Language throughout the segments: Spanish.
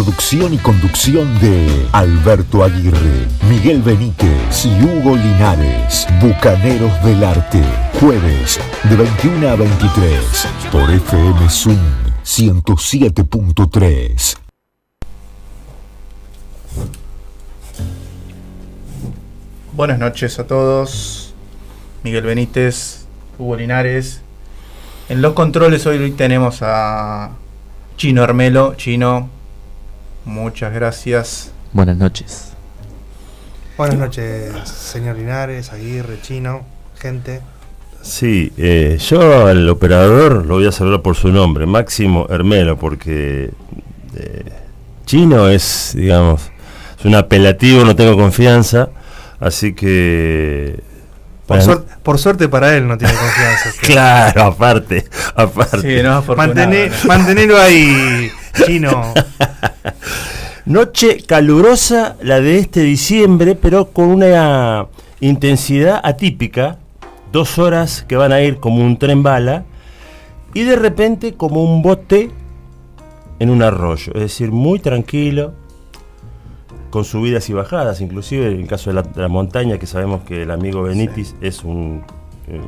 Producción y conducción de Alberto Aguirre, Miguel Benítez y Hugo Linares. Bucaneros del Arte. Jueves de 21 a 23 por FM Zoom 107.3. Buenas noches a todos. Miguel Benítez, Hugo Linares. En los controles hoy tenemos a Chino Armelo. Chino, muchas gracias. Buenas noches. Buenas noches, señor Linares, Aguirre, Chino, gente. Sí, eh, yo al operador lo voy a saludar por su nombre, Máximo Hermelo, porque eh, Chino es, digamos, es un apelativo, no tengo confianza, así que... Por, suerte, por suerte para él no tiene confianza. Claro, aparte, aparte. Sí, no, Mantener- ¿no? mantenerlo ahí, Chino. Noche calurosa la de este diciembre, pero con una intensidad atípica. Dos horas que van a ir como un tren bala y de repente como un bote en un arroyo. Es decir, muy tranquilo, con subidas y bajadas, inclusive en el caso de la, de la montaña, que sabemos que el amigo Benitis es un eh,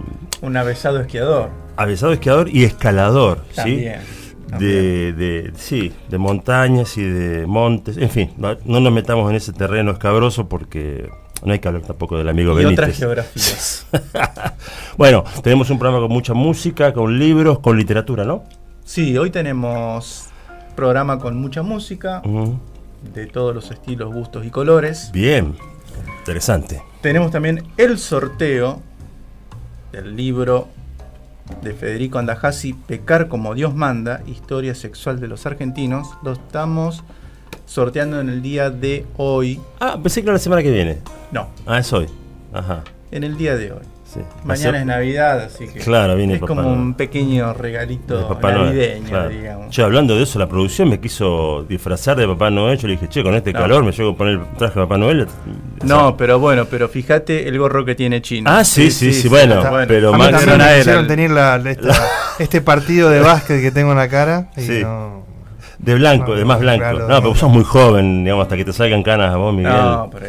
Un avesado esquiador. avisado esquiador y escalador. ¿sí? De, de- sí, de montañas y de montes, en fin, no, no nos metamos en ese terreno escabroso porque no hay que hablar tampoco del amigo Y Benítez. otras geografías. bueno, tenemos un programa con mucha música, con libros, con literatura, ¿no? Sí, hoy tenemos programa con mucha música, de todos los estilos, gustos y colores. Bien, interesante. Tenemos también el sorteo del libro de Federico Andajasi, Pecar como Dios manda, Historia sexual de los argentinos. Lo estamos sorteando en el día de hoy. Ah, pensé que era la semana que viene. No, Ah, es hoy. Ajá, en el día de hoy. Sí. Mañana Hace- es Navidad, así que Claro, viene es Papá como Noel. un pequeño de regalito Papá Noel, navideño, claro. digamos. Che, hablando de eso, la producción me quiso disfrazar de Papá Noel. Yo le dije, che, con este No. calor me llego a poner el traje de Papá Noel. No, pero bueno, pero fíjate el gorro que tiene Chino. Ah, sí, sí, sí, bueno, pero a mí Max- me hicieron tener la- la- esta- este partido de básquet que tengo en la cara. Y Sí. no, De blanco, No, de más blanco. claro, no, pero vos sos muy joven, digamos, hasta que te salgan canas a vos, Miguel. No, pero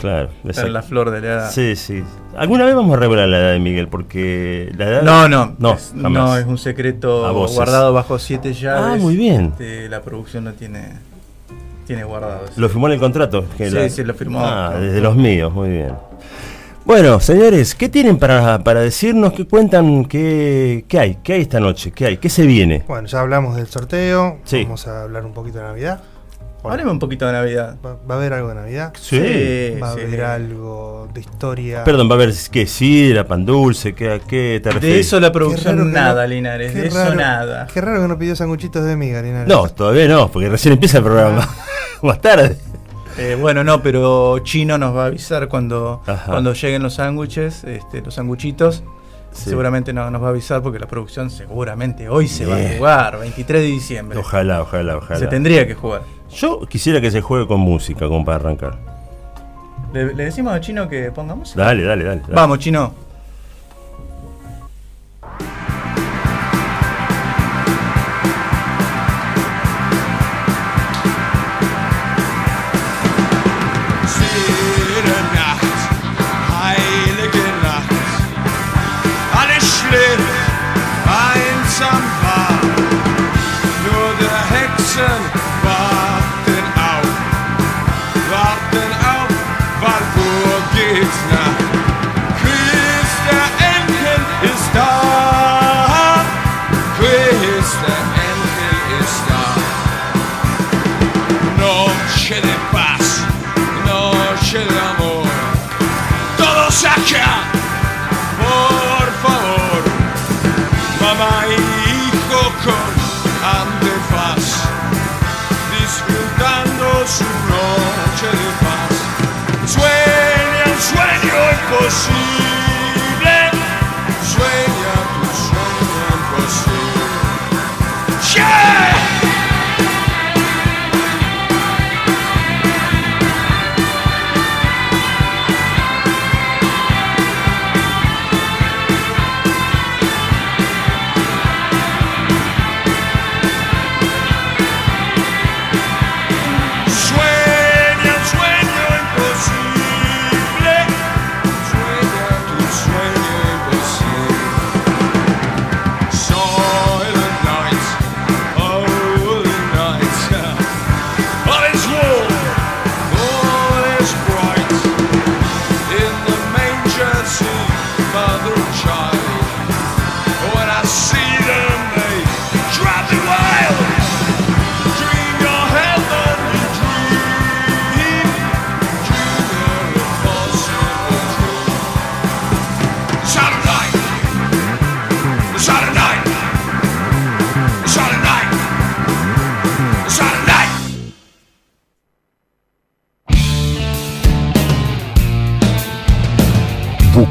claro. está exacto. en la flor de la edad. Sí, sí. ¿Alguna vez vamos a revelar la edad de Miguel? Porque la edad. No, no, No, es, no, es un secreto guardado bajo siete llaves. Ah, muy bien. Este, la producción no tiene, tiene guardado. eso. ¿Lo firmó en el contrato? Que Sí, sí, lo firmó. Ah, desde los míos, muy bien. Bueno, señores, ¿qué tienen para, para decirnos? ¿Qué cuentan? ¿Qué, ¿Qué hay? ¿Qué hay esta noche? ¿Qué hay? ¿Qué se viene? Bueno, ya hablamos del sorteo. Sí. Vamos a hablar un poquito de Navidad. Bueno, Hablemos un poquito de Navidad. va, va a haber algo de Navidad. Sí. Va a sí. haber algo de historia. Perdón, va a haber qué sidra, pan dulce, ¿qué, qué te De eso la producción nada, no- Linares. De eso nada. Qué raro que no pidió sanguchitos de miga, Linares. No, todavía no, porque recién empieza el programa. Más tarde. Eh, bueno, no, pero Chino nos va a avisar cuando, Ajá. cuando lleguen los sándwiches, este, los sanguchitos. Sí. Seguramente no, nos va a avisar porque la producción seguramente hoy se va a jugar, 23 de diciembre. Ojalá, ojalá, ojalá. Se tendría que jugar. Yo quisiera que se juegue con música, como para arrancar. ¿Le, le decimos a Chino que pongamos? Dale, dale, dale. dale. Vamos, Chino. Push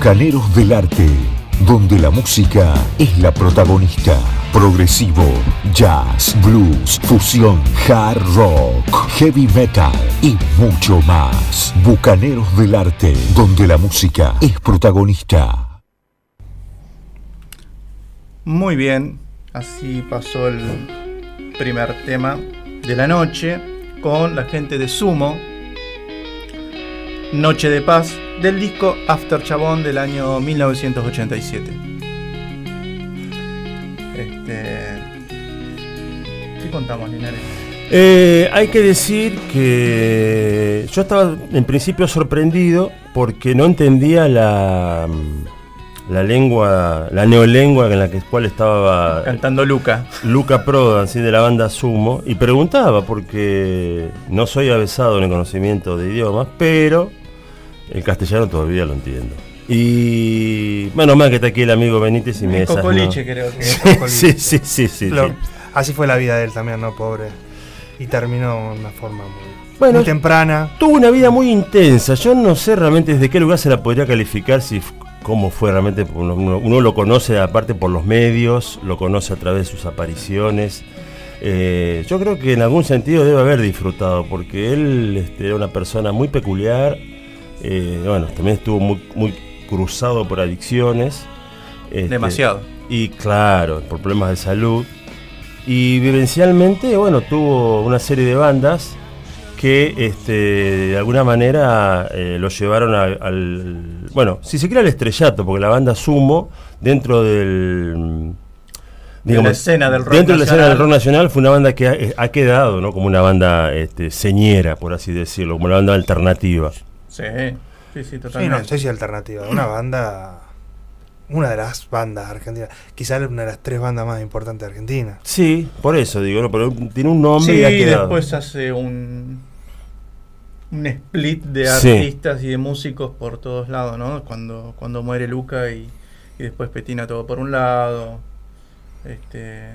Bucaneros del Arte, donde la música es la protagonista. Progresivo, jazz, blues, fusión, hard rock, heavy metal y mucho más. Bucaneros del Arte, donde la música es protagonista. Muy bien, así pasó el primer tema de la noche con la gente de Sumo. Noche de Paz del disco After Chabón del año 1987. Este, ¿Qué contamos, Linares? Eh, hay que decir que yo estaba en principio sorprendido porque no entendía la, la lengua, la neolengua en la que, cual estaba Cantando Luca. Luca Prodan, ¿sí? de la banda Sumo, y preguntaba, porque no soy avesado en el conocimiento de idiomas, pero el castellano todavía lo entiendo. Y bueno, más que está aquí el amigo Benítez y me. Cocoliche, creo que es. Sí, sí, sí, sí. Lo- sí. Así fue la vida de él también, ¿no? Pobre. Y terminó de una forma muy, Bueno, muy temprana. Tuvo una vida muy intensa. Yo no sé realmente desde qué lugar se la podría calificar, si cómo fue realmente. Uno lo conoce aparte por los medios, lo conoce a través de sus apariciones. Eh, yo creo que en algún sentido debe haber disfrutado, porque él este, era una persona muy peculiar. Eh, bueno, también estuvo muy, muy cruzado por adicciones. este, Demasiado. y claro, por problemas de salud. Y vivencialmente, bueno, tuvo una serie de bandas que este, de alguna manera eh, lo llevaron a- al. Bueno, si se quiere al estrellato, porque la banda Sumo, dentro del. De la escena del rock Dentro de la escena del rock nacional fue una banda que ha, ha quedado ¿no? como una banda este, señera, por así decirlo, como una banda alternativa. Sí, sí, sí, Sí, no totalmente. sé si alternativa. Una banda. Una de las bandas argentinas. Quizás una de las tres bandas más importantes de Argentina. Sí, por eso digo, ¿no? pero tiene un nombre Sí, y ha quedado. después hace un un split de Sí. artistas y de músicos por todos lados, ¿no? Cuando, cuando muere Luca y, y después Petina todo por un lado. Este.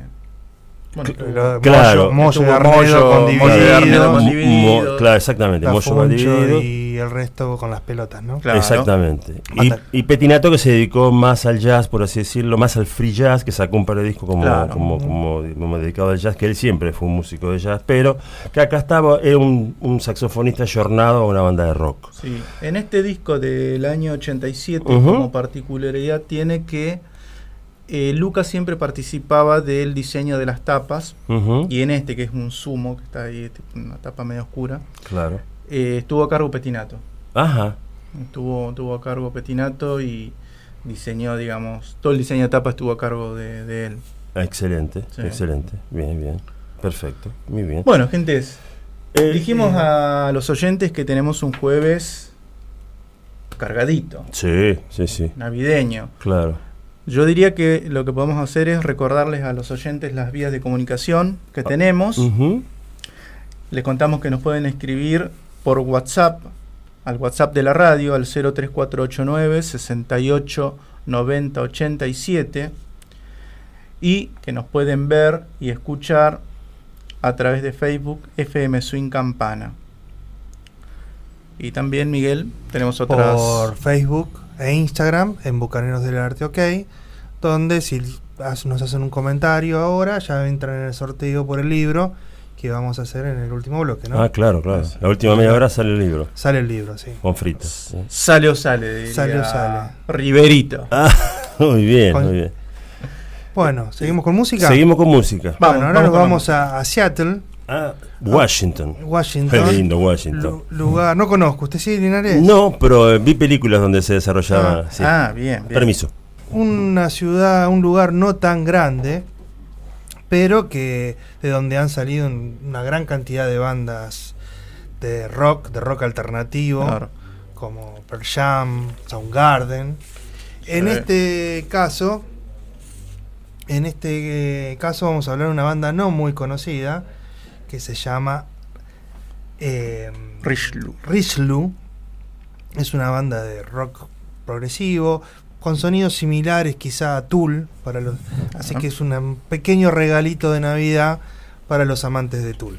Bueno, Cl- tuvo- Claro. Mollo, Mollo y con y Dividido. con Dividido. mo- claro, exactamente. Mollo va Gafuncho dividido. y el resto con las pelotas, ¿no? Claro. Exactamente. Y, Mata- y Petinato que se dedicó más al jazz, por así decirlo, más al free jazz, que sacó un par de discos como, Claro. como, como, como dedicado al jazz, que él siempre fue un músico de jazz, pero que acá estaba, era un, un saxofonista jornado a una banda de rock. Sí, en este disco del año 87 Ujú. como particularidad tiene que eh, Lucas siempre participaba del diseño de las tapas y en este que es un sumo que está ahí una tapa medio oscura Claro. eh, estuvo a cargo Petinato Ajá. estuvo, estuvo a cargo Petinato y diseñó digamos todo el diseño de tapa estuvo a cargo de, de él Excelente, Sí. excelente. Bien, bien. Perfecto. Muy bien. bueno gentes Eh, dijimos eh, a los oyentes que tenemos un jueves cargadito Sí, sí, sí. navideño Claro. Yo diría que lo que podemos hacer es recordarles a los oyentes las vías de comunicación que tenemos. Ujú. Les contamos que nos pueden escribir por WhatsApp, al WhatsApp de la radio, al 03489 68 90 87 y que nos pueden ver y escuchar a través de Facebook FM Swing Campana. Y también, Miguel, tenemos otras... Por Facebook e Instagram en Bucaneros del Arte OK, donde si nos hacen un comentario ahora, ya entran en el sorteo por el libro que vamos a hacer en el último bloque, ¿no? Ah, claro, claro. La última media hora sale el libro. Sale el libro, sí. Con fritas. sí. Sale o sale, diría Sale o sale. Riverito. Ah, muy bien, Con- muy bien. Bueno, ¿seguimos con música? Seguimos con música. Vamos, bueno, ahora vamos nos vamos a, a Seattle, Ah, Washington. Washington. Qué lindo Washington. Lu- lugar, no conozco, ¿usted sí, Linares? No, pero eh, vi películas donde se desarrollaba. Ah, sí. Ah, bien, bien. Permiso. Una ciudad, un lugar no tan grande, pero que de donde han salido un- una gran cantidad de bandas de rock, de rock alternativo, Claro. como Pearl Jam, Soundgarden. En Sí. este caso, en este eh, caso vamos a hablar de una banda no muy conocida que se llama eh. Richlu. Es una banda de rock progresivo con sonidos similares quizá a Tool para los así que es un pequeño regalito de Navidad para los amantes de Tool.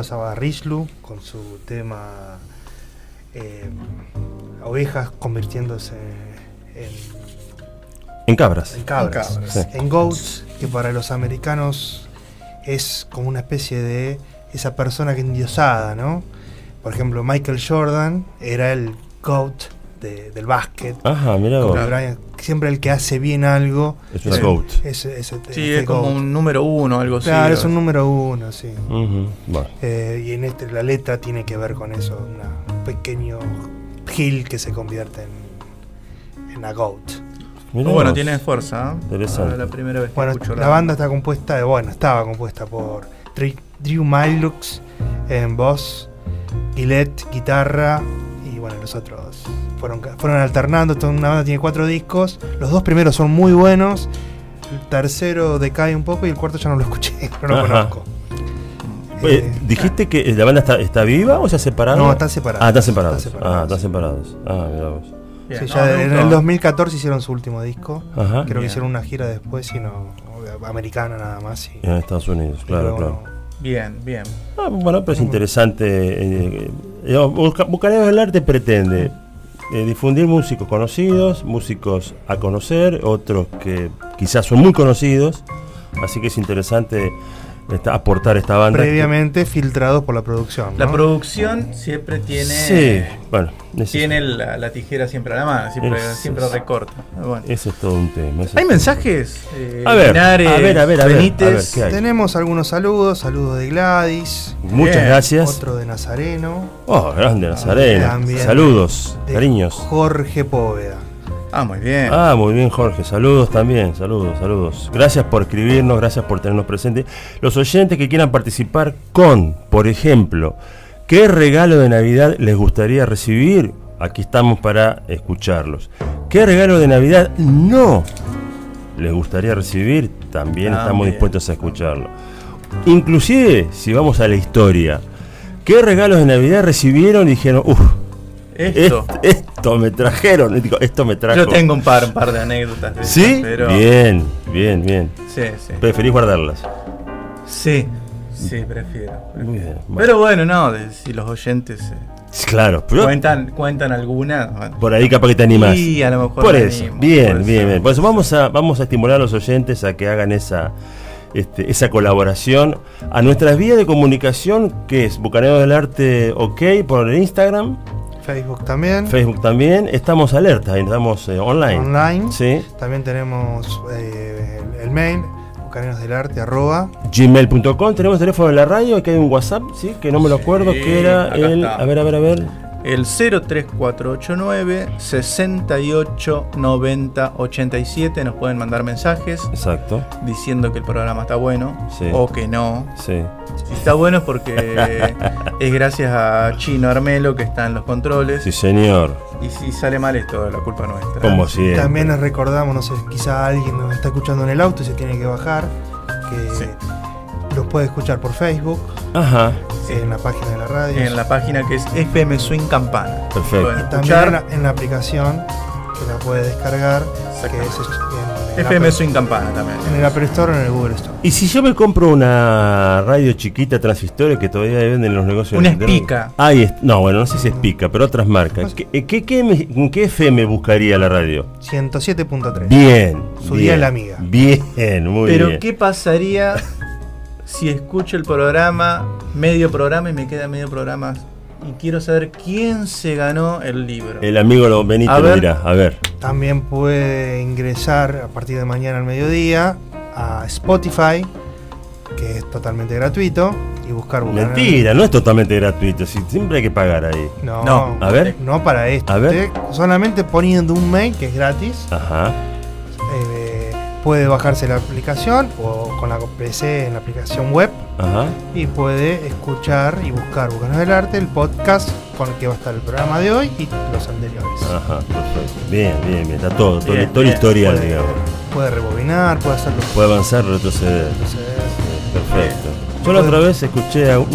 Pasaba Richlu con su tema eh, Ovejas convirtiéndose en En cabras. en cabras, En cabras. Sí. en goats, que para los americanos es como una especie de esa persona que endiosada, ¿no? Por ejemplo, Michael Jordan era el goat de- del básquet. Ajá, mira vos. Siempre el que hace bien algo Es una Sí. goat. es, es- Sí, este es como GOAT. un número uno, algo así. Claro, es un número uno, sí. Ujú, Bueno. Eh, y en este la letra tiene que ver con eso, una- un pequeño hill que se convierte en, en a goat. Mirá bueno, tiene fuerza. ¿eh? Interesante. Ah, La primera vez que Bueno, escucho la banda está compuesta, de, bueno, estaba compuesta por Dre- Drew Milux en voz, Gillette, guitarra bueno, los otros fueron, fueron alternando. Toda una banda tiene cuatro discos, los dos primeros son muy buenos, el tercero decae un poco y el cuarto ya no lo escuché, no lo Ajá. conozco. Oye, Eh, ¿Dijiste que la banda está, está viva o se ha separado? No, están separados. Ah, están separados. Están separados. Ah, están separados. Ah, mira vos. Bien, Sí, no, ya me en el 2014 hicieron su último disco. Ajá. Creo que hicieron una gira después, y no americana nada más. y- En Estados Unidos, claro, claro. Bien, bien. Ah, bueno, pero es interesante. eh, eh, Bucaneros del Arte pretende eh, difundir músicos conocidos, músicos a conocer, otros que quizás son muy conocidos. Así que es interesante esta- aportar esta banda. previamente filtrados por la producción. La producción siempre tiene. Sí, bueno, Tiene la, la tijera siempre a la mano, siempre, siempre recorta. Bueno. ese es todo un tema. ¿Hay es- mensajes? Eh, A ver, Linares, a ver, a ver, a ver, Benítez. a ver, ¿qué hay? Tenemos algunos saludos, saludos de Gladys, Muchas Bien, gracias. otro de Nazareno, Oh, grande Nazareno. También. Saludos, de cariños. Jorge Póveda. Ah, muy bien. Ah, muy bien, Jorge. Saludos también, saludos, saludos. Gracias por escribirnos, gracias por tenernos presentes. Los oyentes que quieran participar con, por ejemplo, ¿qué regalo de Navidad les gustaría recibir? Aquí estamos para escucharlos. ¿Qué regalo de Navidad no les gustaría recibir? También estamos También. dispuestos a escucharlo. Inclusive, si vamos a la historia, ¿qué regalos de Navidad recibieron y dijeron, uff, Esto. esto me trajeron? Digo, esto me trajo. Yo tengo un par, un par de anécdotas de ¿Sí? esas, pero. Bien, bien, bien. Sí, sí. Preferís guardarlas. Sí, sí, prefiero. Muy bien. Pero bueno, no, de- si los oyentes eh, Claro, pero cuentan, cuentan algunas. bueno. por ahí capaz que te animás. Y a lo mejor Por me eso, animo, bien, bien, bien. Por eso vamos a, vamos a estimular a los oyentes a que hagan esa, este, esa colaboración. A nuestras vías de comunicación, que es Bucaneo del Arte OK por el Instagram, Facebook también. Facebook también. Estamos alertas, ahí estamos eh, online. Online. Sí. También tenemos eh, el, el mail, bucanerosdelarte, arroba. Gmail.com, tenemos teléfono de la radio, aquí hay un WhatsApp, sí, que no me lo Sí, acuerdo, que era el. está. A ver, a ver, a ver. El 03489 68 90 87 nos pueden mandar mensajes Exacto, diciendo que el programa está bueno Sí. o que no. sí. Si está bueno es porque es gracias a Chino Armelo que está en los controles. Sí, señor. Y si sale mal es toda la culpa nuestra. Como siempre. También les recordamos, no sé, quizá alguien nos está escuchando en el auto y se tiene que bajar, que Sí. Los puede escuchar por Facebook, Ajá, en la página de la radio. En la página que es FM Swing Campana. Perfecto. Y también en la, en la aplicación que la puede descargar, que es en, en FM Apple- Swing Campana también. en el Apple Store o en el Google Store. Y si yo me compro una radio chiquita transistor que todavía venden en los negocios. Una de- Spica. Ahí es, no, bueno, no sé si es Spica, pero otras marcas. ¿Qué, qué, qué, me- ¿En qué FM buscaría la radio? 107.3. Bien. Su bien, día la amiga. Bien, muy Pero bien. ¿qué pasaría si escucho el programa, medio programa y me queda medio programa? Y quiero saber quién se ganó el libro. El amigo lo- Benito lo dirá. A ver. También puede ingresar a partir de mañana al mediodía a Spotify, que es totalmente gratuito, y buscar Bucaneros- Mentira, no es totalmente gratuito. si- siempre hay que pagar ahí. No, No, A ver. no para esto. A ver. Usted solamente poniendo un mail que es gratis, Ajá. Puede bajarse la aplicación o con la PC en la aplicación web Ajá. y puede escuchar y buscar Bucaneros del Arte, el podcast con el que va a estar el programa de hoy y los anteriores. Ajá, perfecto. Bien, bien, bien. Está todo, todo, Bien, todo el bien. historial, puede, digamos. puede rebobinar, puede hacerlo. Puede avanzar, retroceder. Entonces, Perfecto. Yo la otra vez escuché a un.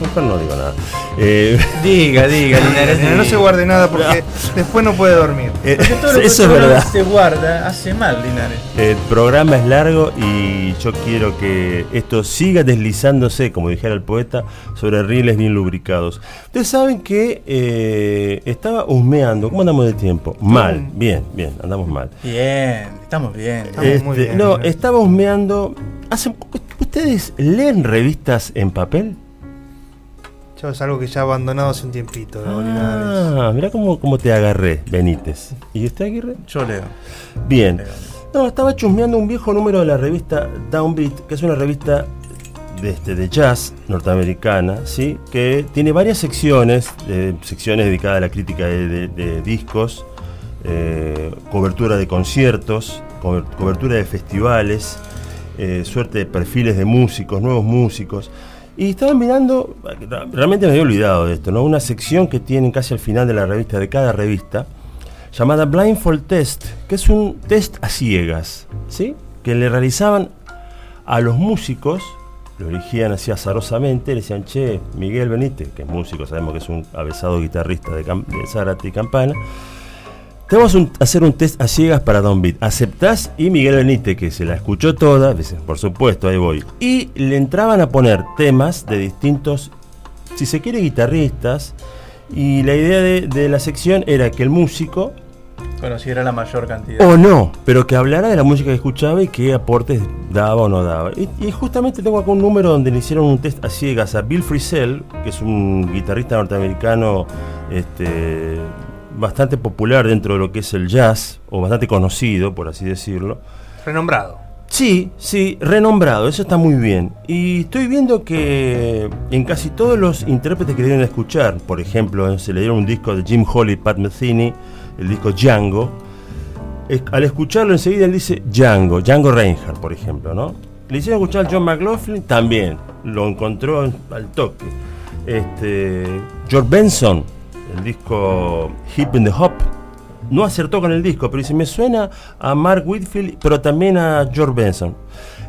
No, mejor no digo nada. Eh, Diga, diga, Linares. No, no se guarde nada porque después no puede dormir. eh, Porque todo lo que eso es verdad. se guarda hace mal, Linares. El programa es largo y yo quiero que esto siga deslizándose, como dijera el poeta, sobre rieles bien lubricados. Ustedes saben que eh, estaba husmeando. ¿Cómo andamos de tiempo? Mal, bien, bien, andamos mal. Bien, estamos bien. Estamos muy bien, no, estaba husmeando. Hace- ¿Ustedes leen revistas en papel? Yo es algo que ya he abandonado hace un tiempito. Ah, mira cómo, cómo te agarré, Benítez. ¿Y usted, Aguirre? Yo leo. Bien. leo. No, estaba chusmeando un viejo número de la revista Downbeat, que es una revista de, este, de jazz norteamericana, ¿sí? que tiene varias secciones, eh, secciones dedicadas a la crítica de, de- de discos, eh, cobertura de conciertos, cober- cobertura de festivales, eh, suerte de perfiles de músicos, nuevos músicos. Y estaba mirando, realmente me había olvidado de esto, ¿no? Una sección que tienen casi al final de la revista, de cada revista, llamada Blindfold Test, que es un test a ciegas, ¿sí? Que le realizaban a los músicos, lo elegían así azarosamente, le decían, che, Miguel Benítez, que es músico, sabemos que es un avesado guitarrista de, de Zárate y Campana, te vamos a hacer un test a ciegas para Downbeat. ¿Aceptás? Y Miguel Benítez, que se la escuchó toda, dice, por supuesto, ahí voy. Y le entraban a poner temas de distintos, si se quiere, guitarristas. Y la idea de, de la sección era que el músico, Conociera la mayor cantidad. o no, pero que hablara de la música que escuchaba y qué aportes daba o no daba. Y, y justamente tengo acá un número donde le hicieron un test a ciegas a Bill Frisell, que es un guitarrista norteamericano este, bastante popular dentro de lo que es el jazz, o bastante conocido, por así decirlo. Renombrado. Sí, sí, renombrado, eso está muy bien. Y estoy viendo que en casi todos los intérpretes que a escuchar, por ejemplo, se le dieron un disco de Jim Holly Pat Metheny, el disco Django, es- al escucharlo enseguida él dice Django, Django Reinhardt, por ejemplo, ¿no? Le hicieron escuchar a John McLaughlin, también, lo encontró en- al toque. Este, George Benson, el disco Hip in the Hop, no acertó con el disco, pero dice, me suena a Mark Whitfield, pero también a George Benson.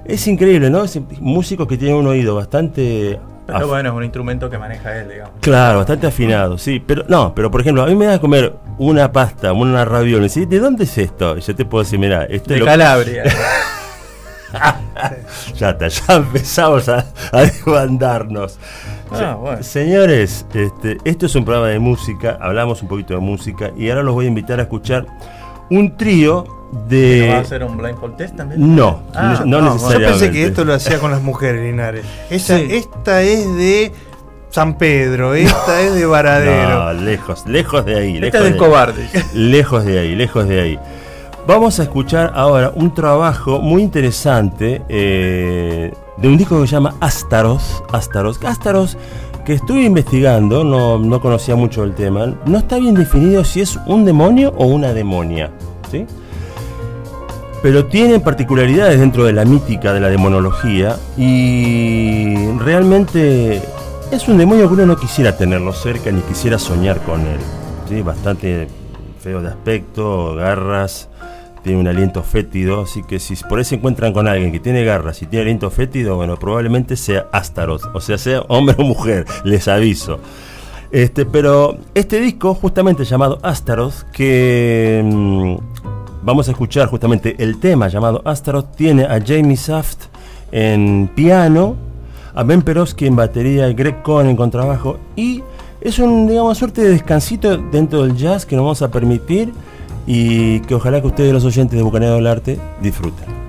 Es increíble, ¿no? Es músicos que tienen un oído bastante... Pero bueno, es un instrumento que maneja él, digamos. Claro, bastante afinado, sí. Pero no, pero por ejemplo, a mí me da a comer una pasta, una ravioli. ¿sí? ¿De dónde es esto? Y yo te puedo decir, mira, esto De es lo- Calabria. ya está, ya empezamos a, a desbandarnos. Ah, Se- bueno. Señores, este, esto es un programa de música, hablamos un poquito de música y ahora los voy a invitar a escuchar un trío de... ¿No va a hacer un blindfold test también? No, Ah, no, no, Yo necesariamente. pensé que esto lo hacía con las mujeres, Linares. Esta, Sí. esta es de San Pedro, esta es de No, Varadero. lejos, lejos de ahí. Lejos es de cobarde. Lejos de ahí, lejos de ahí. Vamos a escuchar ahora un trabajo muy interesante eh, de un disco que se llama Astaroth. Astaroth. Astaroth, que estuve investigando, no, no conocía mucho el tema. No está bien definido si es un demonio o una demonia. ¿sí? Pero tiene particularidades dentro de la mítica de la demonología y realmente es un demonio que uno no quisiera tenerlo cerca ni quisiera soñar con él. ¿sí? Bastante feo de aspecto, garras, tiene un aliento fétido, así que si por ahí se encuentran con alguien que tiene garras y tiene aliento fétido, bueno, probablemente sea Astaroth, o sea, sea hombre o mujer, les aviso. Este, pero este disco, justamente llamado Astaroth, que mm, vamos a escuchar justamente el tema llamado Astaroth, tiene a Jamie Saft en piano, a Ben Perowski en batería, y Greg Cohen en contrabajo, y es un, digamos, suerte de descansito dentro del jazz que nos vamos a permitir y que ojalá que ustedes, los oyentes de Bucaneo del Arte, disfruten.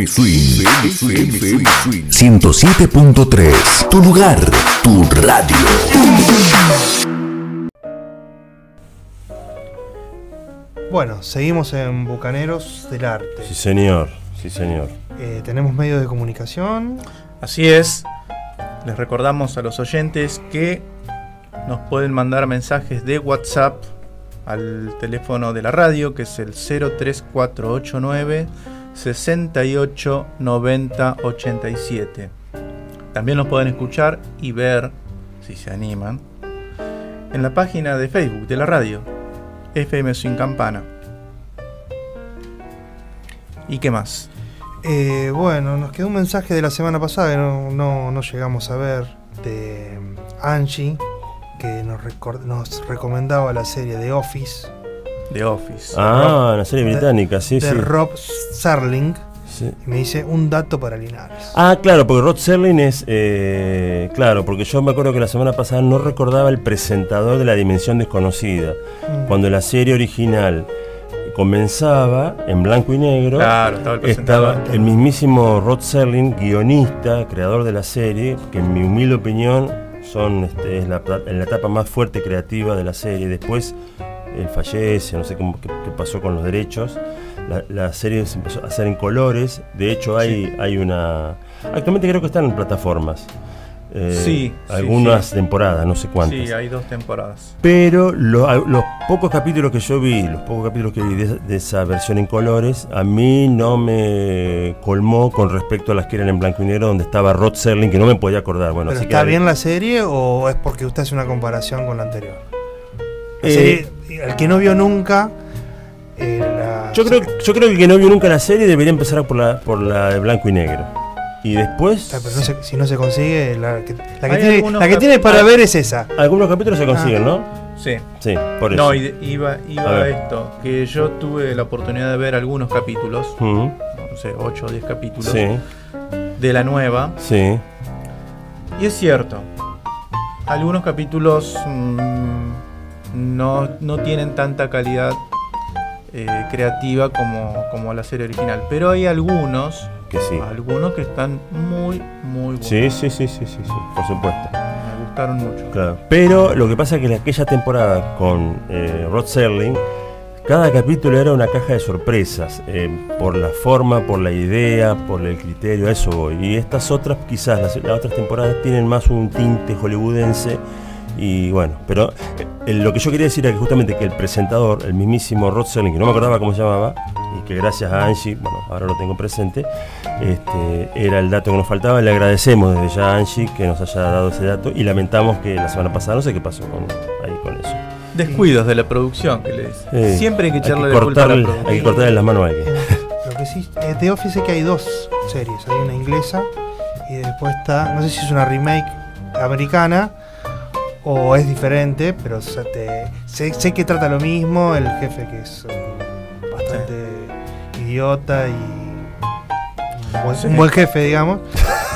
FM Swing. FM Swing. 107.3. Tu lugar, tu radio. Bueno, seguimos en Bucaneros del Arte. Sí, señor. Sí, señor. Eh, tenemos medios de comunicación. Así es. Les recordamos a los oyentes que nos pueden mandar mensajes de WhatsApp al teléfono de la radio, que es el 03489 68 90 87. También nos pueden escuchar y ver, si se animan, en la página de Facebook de la radio, FM Sin Campana. ¿Y qué más? Eh, bueno, nos quedó un mensaje de la semana pasada que no, no- no llegamos a ver de Angie, que nos, nos recomendaba la serie The Office The Office. Ah, la serie de- británica, sí, de sí. Rob Sarling. Sí. Y me dice un dato para Linares. Ah, claro, porque Rod Serling es. eh, claro, porque yo me acuerdo que la semana pasada no recordaba el presentador de La Dimensión Desconocida. Mm. Cuando la serie original comenzaba en blanco y negro, Claro, estaba el presentador. estaba el mismísimo Rod Serling, guionista, creador de la serie, que en mi humilde opinión son este, es la, en la etapa más fuerte creativa de la serie. Después él fallece, no sé cómo, qué, qué pasó con los derechos. La, la serie se empezó a hacer en colores. De hecho, hay, hay una. Actualmente creo que están en plataformas. Eh, Sí, Algunas sí. temporadas, no sé cuántas. Sí, hay dos temporadas. Pero lo- los pocos capítulos que yo vi, los pocos capítulos que vi de, de esa versión en colores, a mí no me colmó con respecto a las que eran en blanco y negro, donde estaba Rod Serling, que no me podía acordar. Bueno, ¿Pero así está que bien la serie o es porque usted hace una comparación con la anterior? La Eh, serie, el que no vio nunca. eh, la- yo creo, yo creo que el que no vio nunca la serie debería empezar por la, por la de blanco y negro. Y después, Ah, pero no se- si no se consigue, la que, la que tiene, la que tiene para ver es esa. algunos capítulos se consiguen, ¿no? Sí. Sí, por eso. No, y de- iba, A iba ver. esto, que yo tuve la oportunidad de ver algunos capítulos, no sé, 8 o 10 capítulos, Sí, de la nueva, sí. y es cierto, algunos capítulos mm, no, no tienen tanta calidad eh, creativa como, como la serie original, pero hay algunos, Que sí. algunos que están muy, muy buenos. Sí, sí, sí, sí, sí, sí, por supuesto. Me gustaron mucho. Claro. Pero lo que pasa es que en aquella temporada con eh, Rod Serling, cada capítulo era una caja de sorpresas, eh, por la forma, por la idea, por el criterio, a eso voy. Y estas otras, quizás las, las otras temporadas tienen más un tinte hollywoodense. Y bueno, pero eh, lo que yo quería decir era que justamente que el presentador, el mismísimo Rod Serling, que no me acordaba cómo se llamaba, y que gracias a Angie, bueno, ahora lo tengo presente, este, era el dato que nos faltaba. Le agradecemos desde ya a Angie que nos haya dado ese dato y lamentamos que la semana pasada no sé qué pasó con, ahí con eso. Descuidos de la producción, que le dice. Sí. Siempre hay que Hay echarle que la culpa a la producción. hay que cortarle las manos a alguien. Lo que sí, eh, The Office sé que hay dos series. Hay una inglesa y después está, no sé si es una remake americana o es diferente, pero o sea, te- sé, sé que trata lo mismo. El jefe que es um, bastante idiota y un buen, Sí. un buen jefe, digamos.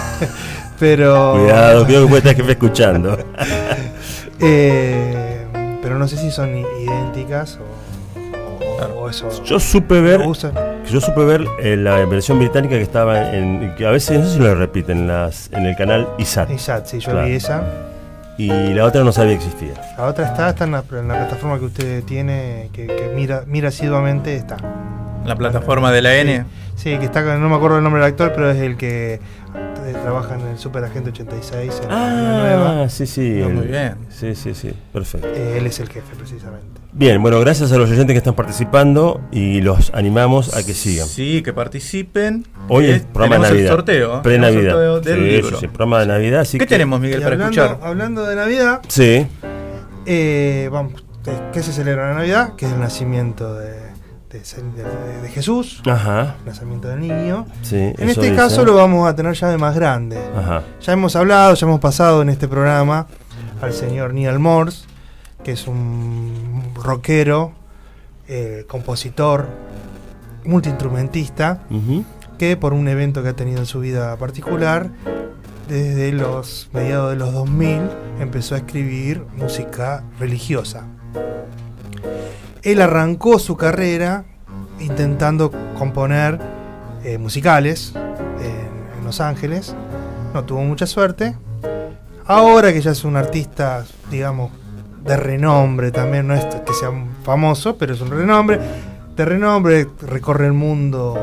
pero Cuidado, cuidado que puede estar jefe escuchando. eh, pero no sé si son idénticas o, o- Claro. o eso. Yo supe ver, yo supe ver eh, la versión británica que estaba en, que a veces no sé si lo repiten en las, en el canal ISAT Exacto, sí, yo Claro. vi esa. Y la otra no sabía que existía. La otra está, está en la, en la plataforma que usted tiene, que, que mira, mira asiduamente, está. La plataforma de la N. Sí, que está, con- no me acuerdo el nombre del actor, pero es el que eh, trabaja en el Super Agente 86, en la nueva. Ah, sí, sí. No, el- muy bien. Sí, sí, sí, perfecto. Eh, él es el jefe, precisamente. Bien, bueno, gracias a los oyentes que están participando y los animamos a que sigan. Sí, que participen. Hoy Eh, es programa de Navidad. el sorteo. ¿eh? Pre-Navidad. Tenemos el sorteo del Sí, libro. sí, sí, programa de Navidad. Así ¿Qué que- tenemos, Miguel, Y para hablando, escuchar? hablando de Navidad, Sí. eh, vamos, eh, ¿qué se celebra en Navidad? Que es el nacimiento de, de- de- de Jesús, Ajá. el nacimiento del niño. Sí, En eso este dice. caso lo vamos a tener ya de más grande. Ajá. Ya hemos hablado, ya hemos pasado en este programa al señor Neil Morse, que es un rockero, eh, compositor, multiinstrumentista, que por un evento que ha tenido en su vida particular, desde los mediados de los 2000 empezó a escribir música religiosa. Él arrancó su carrera intentando componer eh, musicales en, en Los Ángeles. No tuvo mucha suerte. Ahora que ya es un artista, digamos, de renombre también, no es que sea famoso, pero es un renombre. De renombre, recorre el mundo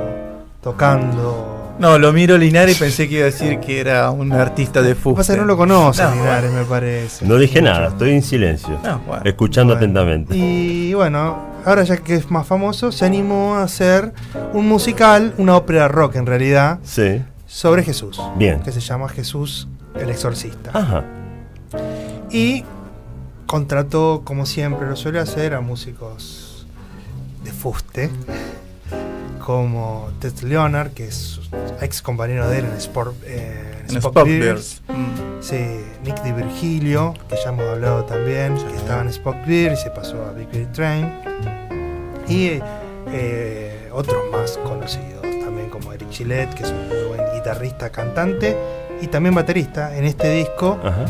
tocando. No, lo miro Linares y pensé que iba a decir que era un artista de fuste. pasa no lo conoce No, Linares, me parece. No dije Mucho. nada, estoy en silencio. No, bueno. Escuchando Bueno, atentamente. Y bueno, ahora ya que es más famoso, se animó a hacer un musical, una ópera rock en realidad, Sí. sobre Jesús. Bien. Que se llama Jesús el Exorcista. Ajá. Y contrató, como siempre lo suele hacer, a músicos de fuste, como Ted Leonard, que es ex compañero de él en Sport, eh, en En. Mm. Sí, Nick Di Virgilio, que ya hemos hablado también, que estaba en Spock Bear y se pasó a Big Bear Train. Y eh, otros más conocidos, también como Eric Gillette, que es un muy buen guitarrista, cantante y también baterista. En este disco Ajá.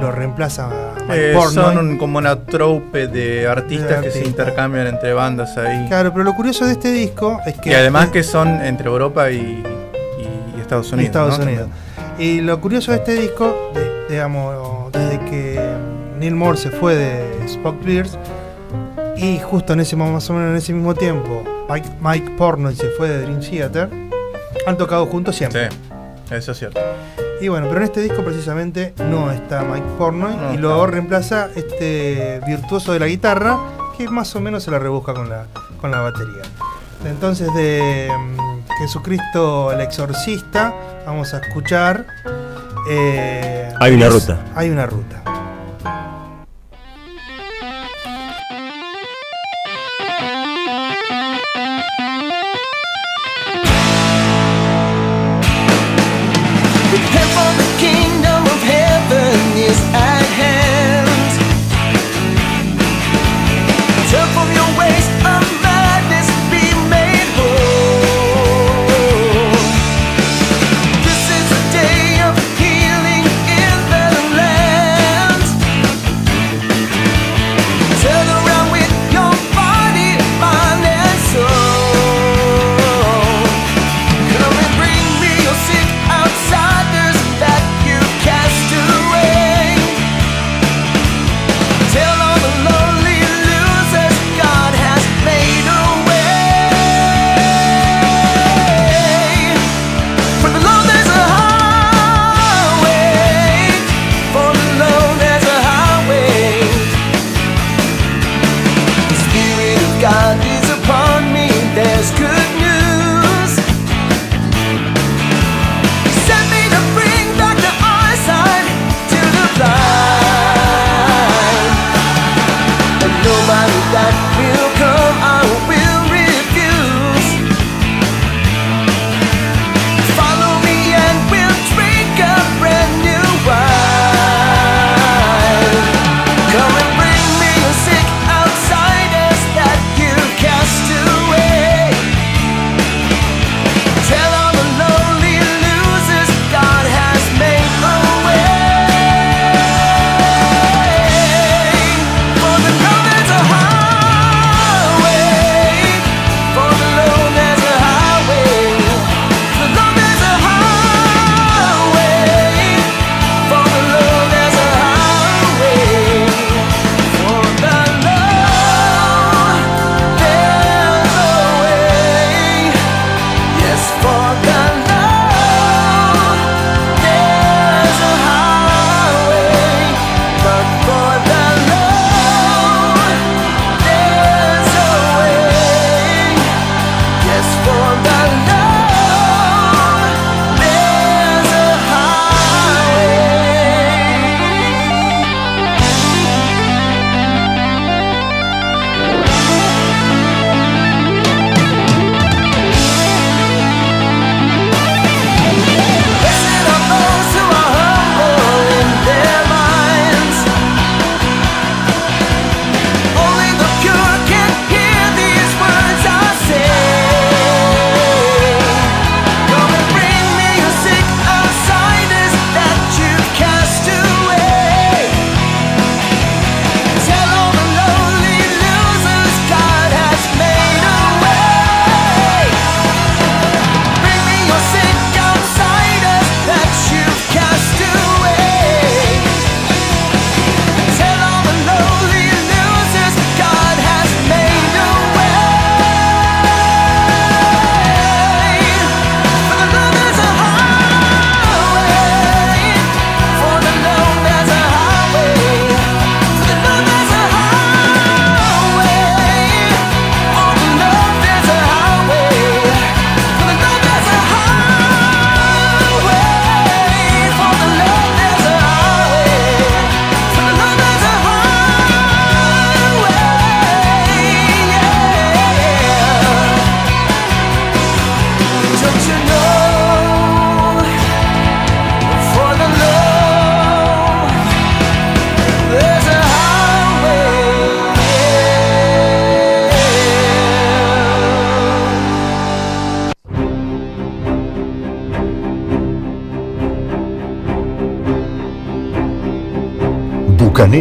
Lo reemplaza Mike Eh, son como una troupe de artistas De que se intercambian entre bandas ahí. Claro, pero lo curioso de este disco es que. y además que son entre Europa y, y- y Estados Unidos. Estados ¿no? Unidos. Y lo curioso de este disco, de- digamos, desde que Neil Moore se fue de Spock Bears y justo en ese más o menos en ese mismo tiempo Mike, Mike Portnoy se fue de Dream Theater, han tocado juntos siempre. Sí, eso es cierto. Y bueno, pero en este disco precisamente no está Mike Portnoy No y lo reemplaza este virtuoso de la guitarra que más o menos se la rebusca con la, con la batería. Entonces de mm, Jesucristo el Exorcista vamos a escuchar... eh, Hay una es- ruta. Hay una ruta.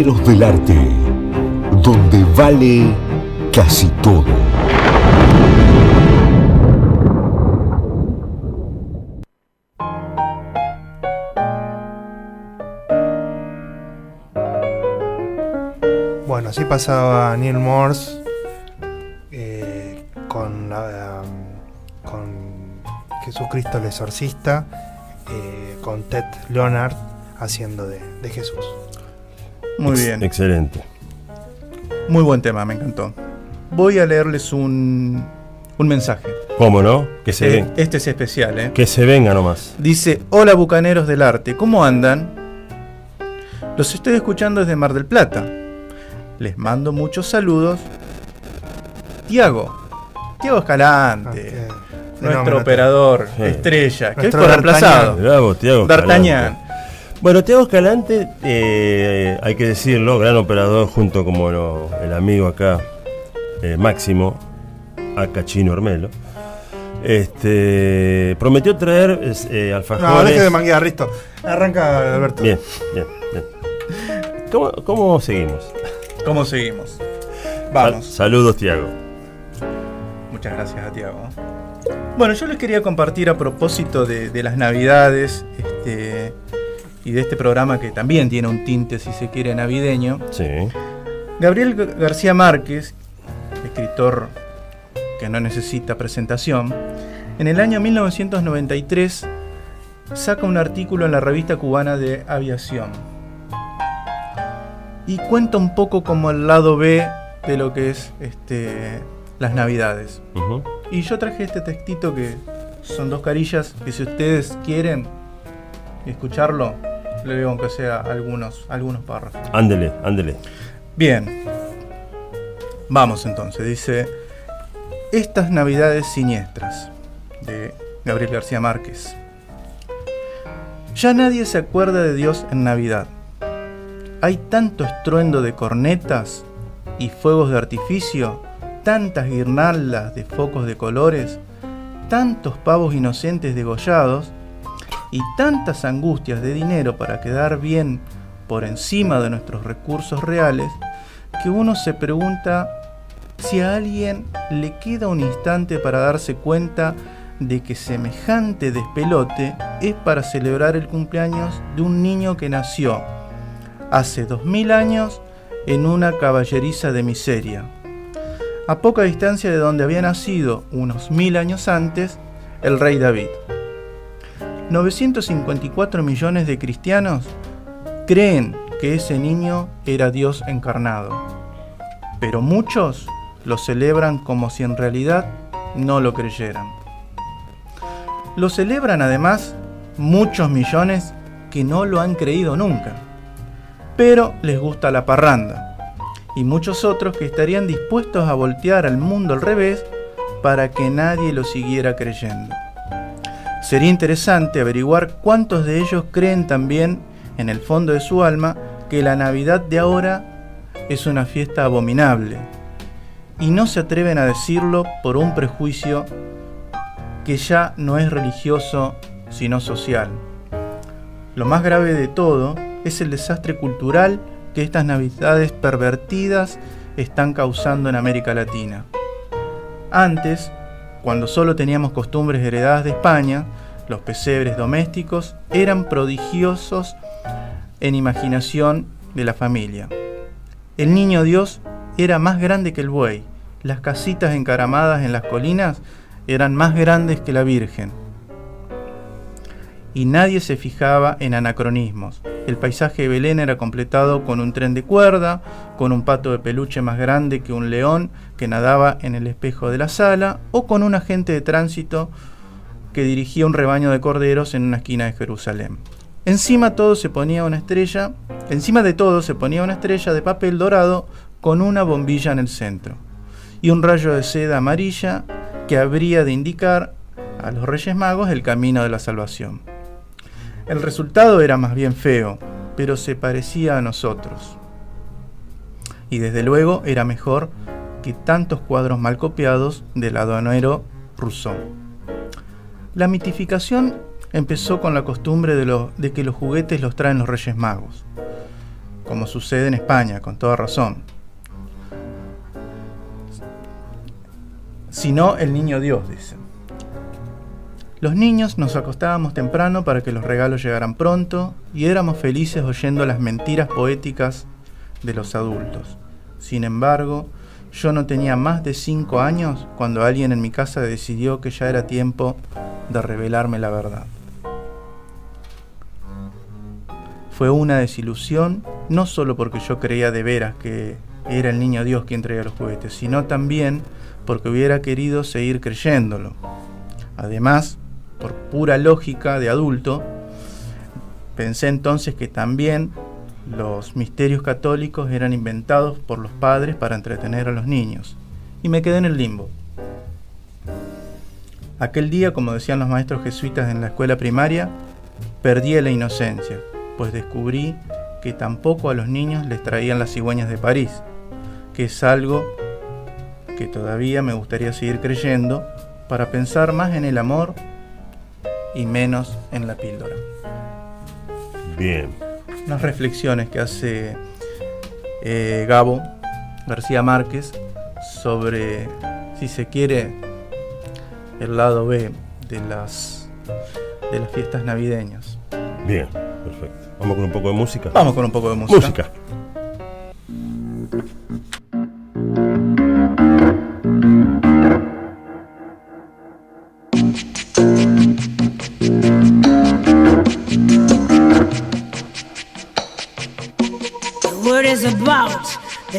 Bucaneros del Arte, donde vale casi todo. Bueno, así pasaba Neil Morse eh, con, la- con Jesucristo el Exorcista, eh, con Ted Leonard haciendo de Jesús. Muy Ex- bien. Excelente. Muy buen tema, me encantó. Voy a leerles un, un mensaje. ¿Cómo no? Que se, Eh, ven- este es especial, ¿eh? que se venga nomás. Dice, hola bucaneros del arte, ¿cómo andan? Los estoy escuchando desde Mar del Plata. Les mando muchos saludos. Tiago, Tiago Escalante, nuestro fenómeno. operador, Sí. estrella, que hoy Nuestro fue reemplazado. D'Artagnan. Bueno, Tiago Escalante, eh, hay que decirlo, gran operador junto como lo- el amigo acá, eh, Máximo, acá Chino Hermelo. Este, prometió traer eh, No, alfajores. deje de manguear, Risto. Arranca, Alberto. Bien, bien, bien. ¿Cómo, cómo seguimos? ¿Cómo seguimos? Sal- Vamos. saludos, Tiago. Muchas gracias a Tiago. Bueno, yo les quería compartir a propósito de, de las navidades este, y de este programa que también tiene un tinte, si se quiere, navideño. Sí. Gabriel García Márquez, escritor que no necesita presentación, en el año 1993 saca un artículo en la revista cubana de aviación y cuenta un poco como el lado B de lo que es este, las navidades. Y yo traje este textito que son dos carillas que si ustedes quieren escucharlo, le leo aunque sea algunos, algunos párrafos. Ándele, ándele. Bien. Vamos entonces, dice Estas Navidades siniestras de Gabriel García Márquez. Ya nadie se acuerda de Dios en Navidad. Hay tanto estruendo de cornetas y fuegos de artificio, tantas guirnaldas de focos de colores, tantos pavos inocentes degollados y tantas angustias de dinero para quedar bien por encima de nuestros recursos reales que uno se pregunta si a alguien le queda un instante para darse cuenta de que semejante despelote es para celebrar el cumpleaños de un niño que nació hace dos mil años en una caballeriza de miseria, a poca distancia de donde había nacido unos mil años antes el rey David. 954 millones de cristianos creen que ese niño era Dios encarnado, pero muchos lo celebran como si en realidad no lo creyeran. Lo celebran además muchos millones que no lo han creído nunca, pero les gusta la parranda, y muchos otros que estarían dispuestos a voltear al mundo al revés para que nadie lo siguiera creyendo. Sería interesante averiguar cuántos de ellos creen también en el fondo de su alma que la Navidad de ahora es una fiesta abominable y no se atreven a decirlo por un prejuicio que ya no es religioso sino social. Lo más grave de todo es el desastre cultural que estas navidades pervertidas están causando en América Latina. Antes, cuando solo teníamos costumbres heredadas de España, los pesebres domésticos eran prodigiosos en imaginación de la familia. El niño Dios era más grande que el buey, las casitas encaramadas en las colinas eran más grandes que la Virgen. Y nadie se fijaba en anacronismos. El paisaje de Belén era completado con un tren de cuerda, con un pato de peluche más grande que un león que nadaba en el espejo de la sala, o con un agente de tránsito que dirigía un rebaño de corderos en una esquina de Jerusalén. Encima todo se ponía una estrella, encima de todo se ponía una estrella de papel dorado con una bombilla en el centro y un rayo de seda amarilla que habría de indicar a los Reyes Magos el camino de la salvación. El resultado era más bien feo, pero se parecía a nosotros. Y desde luego era mejor que tantos cuadros mal copiados del aduanero Rousseau. La mitificación empezó con la costumbre de, de que los juguetes los traen los Reyes Magos. como sucede en España, con toda razón. Sino el niño Dios, dicen. Los niños nos acostábamos temprano para que los regalos llegaran pronto y éramos felices oyendo las mentiras poéticas de los adultos. Sin embargo, yo no tenía más de cinco años cuando alguien en mi casa decidió que ya era tiempo de revelarme la verdad. Fue una desilusión, no solo porque yo creía de veras que era el niño Dios quien traía los juguetes, sino también porque hubiera querido seguir creyéndolo. Además, por pura lógica de adulto, pensé entonces que también los misterios católicos eran inventados por los padres para entretener a los niños. Y me quedé en el limbo. Aquel día, como decían los maestros jesuitas en la escuela primaria, perdí la inocencia, pues descubrí que tampoco a los niños les traían las cigüeñas de París, que es algo que todavía me gustaría seguir creyendo para pensar más en el amor y menos en la píldora. Bien. Unas reflexiones que hace eh, Gabo García Márquez sobre, si se quiere, el lado B de las, de las fiestas navideñas. Bien, perfecto. Vamos con un poco de música. Vamos con un poco de música. Música.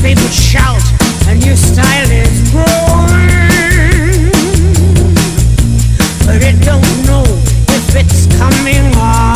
Newspapers shout, a new style is growing. But it don't know if it's coming or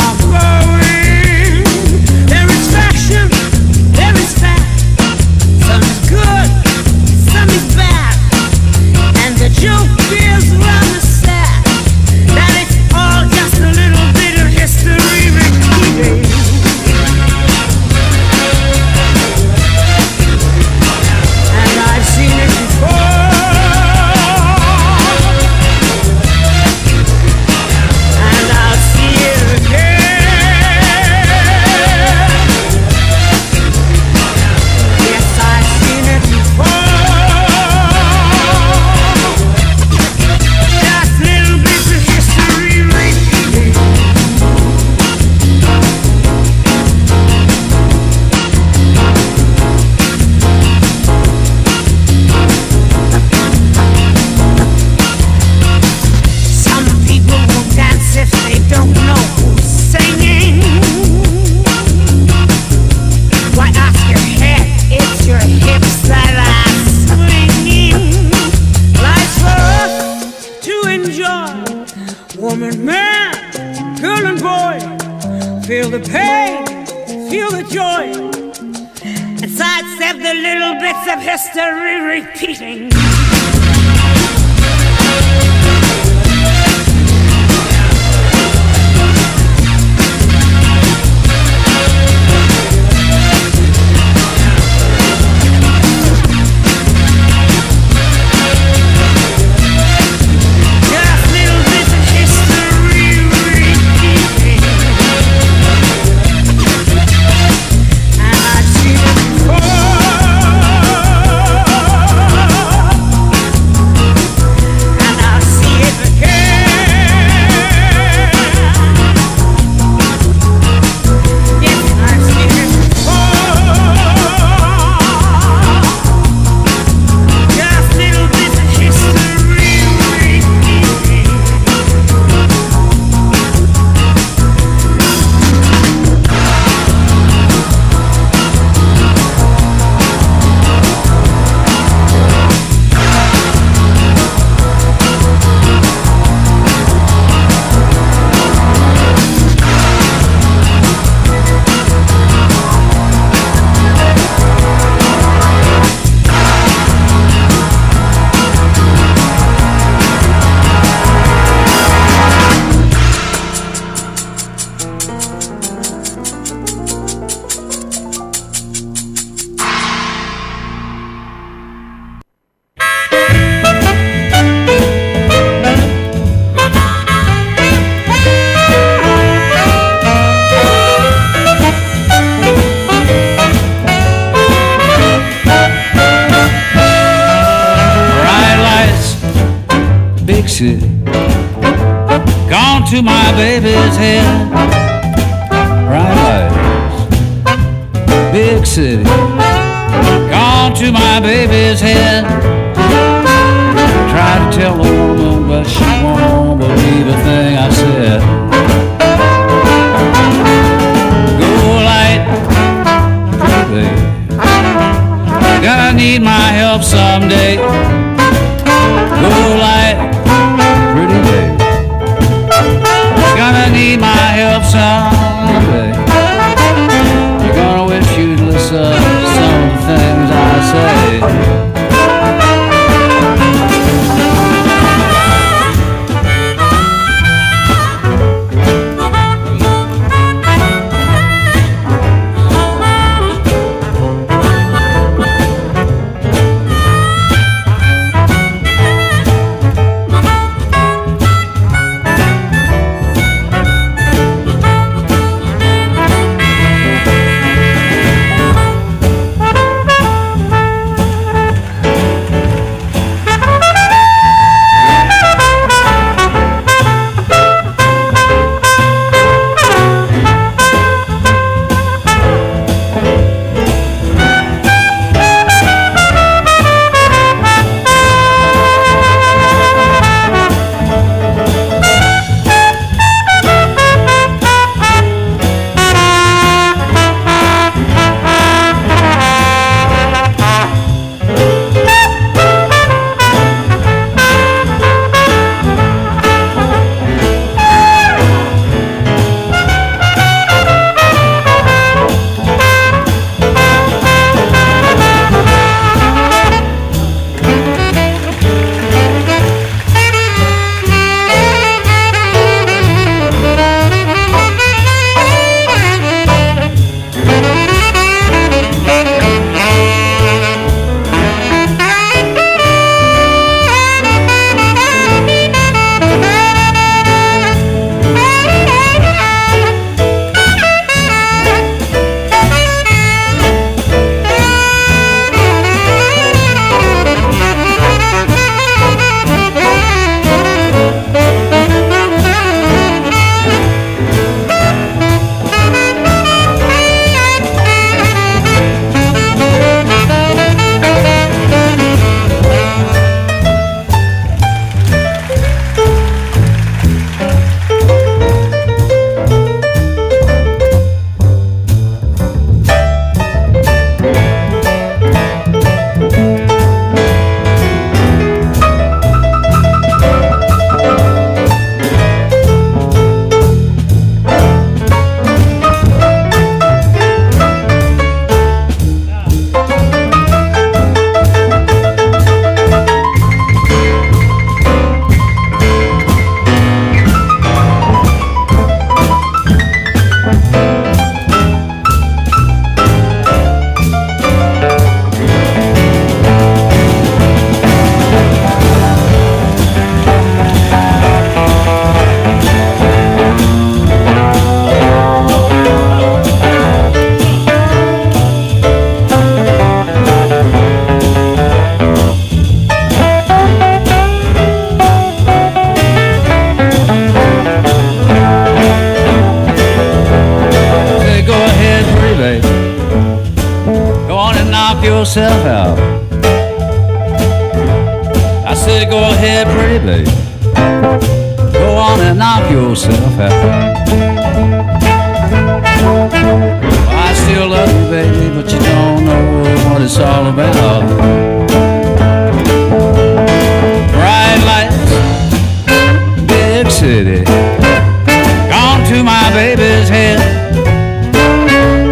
to my baby's head.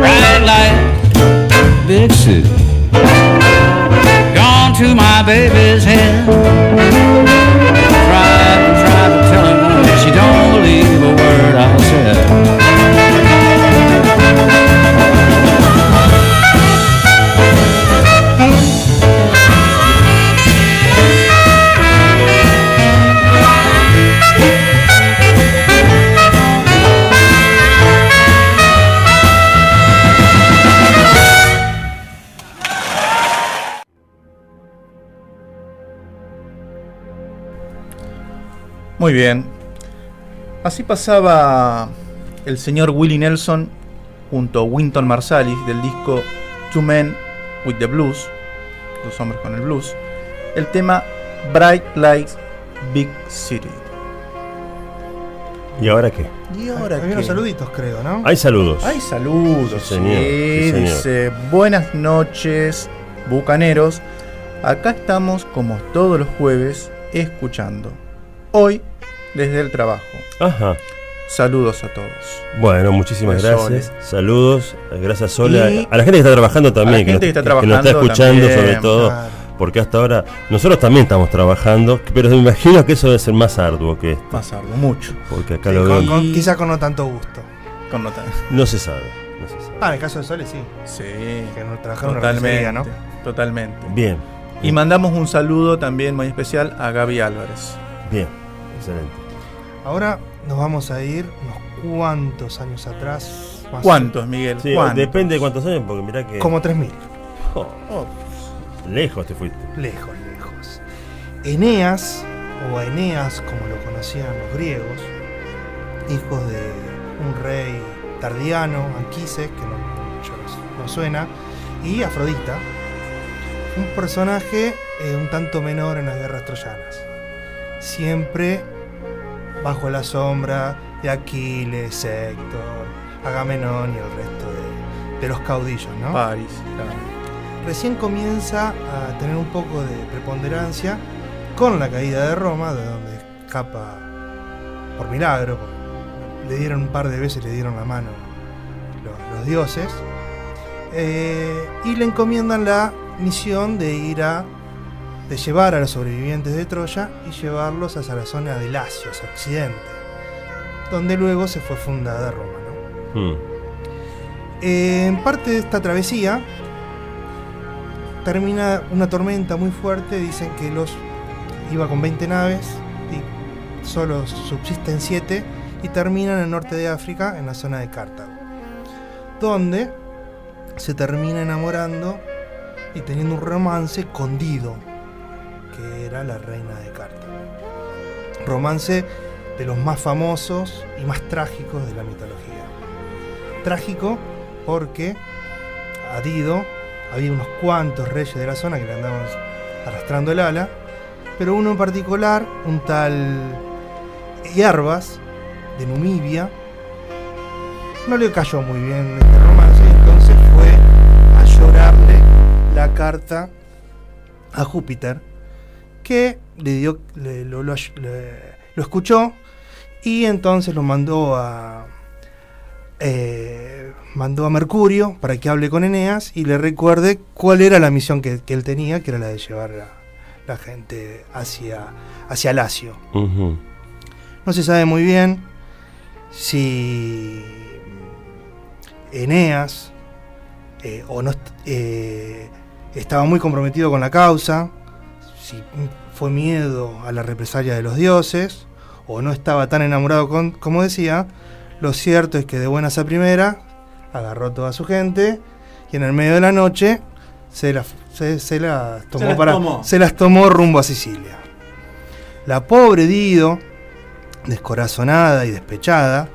Bright light, big suit. Gone to my baby's head. Tried and tried to tell her, she don't believe a word I said. Muy bien. Así pasaba el señor Willie Nelson junto a Winton Marsalis del disco Two Men with the Blues, Dos Hombres con el Blues, el tema Bright Lights Big City. ¿Y ahora qué? ¿Y ahora Hay, qué? Saluditos, creo, ¿no? Hay saludos. Hay saludos, sí, señor, sí, Dice, buenas noches, bucaneros. Acá estamos como todos los jueves escuchando. Hoy desde el trabajo. Ajá. Saludos a todos. Bueno, muchísimas gracias. Saludos. Gracias, Sole. Y- A la gente que está trabajando también. A la gente que está nos está trabajando escuchando, también, sobre todo. Claro. Porque hasta ahora nosotros también estamos trabajando, pero me imagino que eso debe ser más arduo que esto. Más algo, mucho. Porque acá Sí, lo con- veo. con- quizá con no tanto gusto. Con. No se sabe. no se sabe. Ah, en el caso de Sole sí. Sí, Que no trabajaron totalmente. ¿no? Totalmente. Bien. Y mandamos un saludo también muy especial a Gaby Álvarez. Bien. Excelente. Ahora nos vamos a ir unos cuantos años atrás. más- ¿Cuántos, Miguel? Sí, ¿Cuántos? depende de cuántos años, porque mirá que. Como 3.000. Oh, Oh, lejos te fuiste. Lejos, lejos. Eneas, o Eneas como lo conocían los griegos, hijos de un rey tardiano, Anquises, que no, no suena, y Afrodita, un personaje eh, un tanto menor en las guerras troyanas. Siempre bajo la sombra de Aquiles, Héctor, Agamenón y el resto de, de los caudillos, ¿no? París. claro. recién comienza a tener un poco de preponderancia con la caída de Roma, de donde escapa por milagro. Le dieron un par de veces, le dieron la mano los, los dioses. eh, y le encomiendan la misión de ir a. de llevar a los sobrevivientes de Troya y llevarlos hacia la zona de Lacio, hacia Occidente, donde luego se fue fundada Roma. ¿no? Mm. Eh, en parte de esta travesía termina una tormenta muy fuerte. Dicen que los iba con 20 naves y solo subsisten 7 y terminan en el norte de África, en la zona de Cartago, donde se termina enamorando y teniendo un romance con Dido, era la reina de Cartago. Romance de los más famosos y más trágicos de la mitología. Trágico porque a Dido había unos cuantos reyes de la zona que le andaban arrastrando el ala, pero uno en particular, un tal Hierbas de Numibia, no le cayó muy bien este romance entonces fue a llorarle la carta a Júpiter, que le dio, le- lo, lo- le- lo escuchó y entonces lo mandó a eh, mandó a Mercurio para que hable con Eneas y le recuerde cuál era la misión que, que él tenía, que era la de llevar a la gente hacia, hacia Lacio. No se sabe muy bien si Eneas eh, o no eh, estaba muy comprometido con la causa, si fue miedo a la represalia de los dioses, o no estaba tan enamorado con, como decía. Lo cierto es que de buenas a primera agarró toda su gente y en el medio de la noche se, la- se- se las tomó las para tomó. se las tomó rumbo a Sicilia. La pobre Dido, descorazonada y despechada,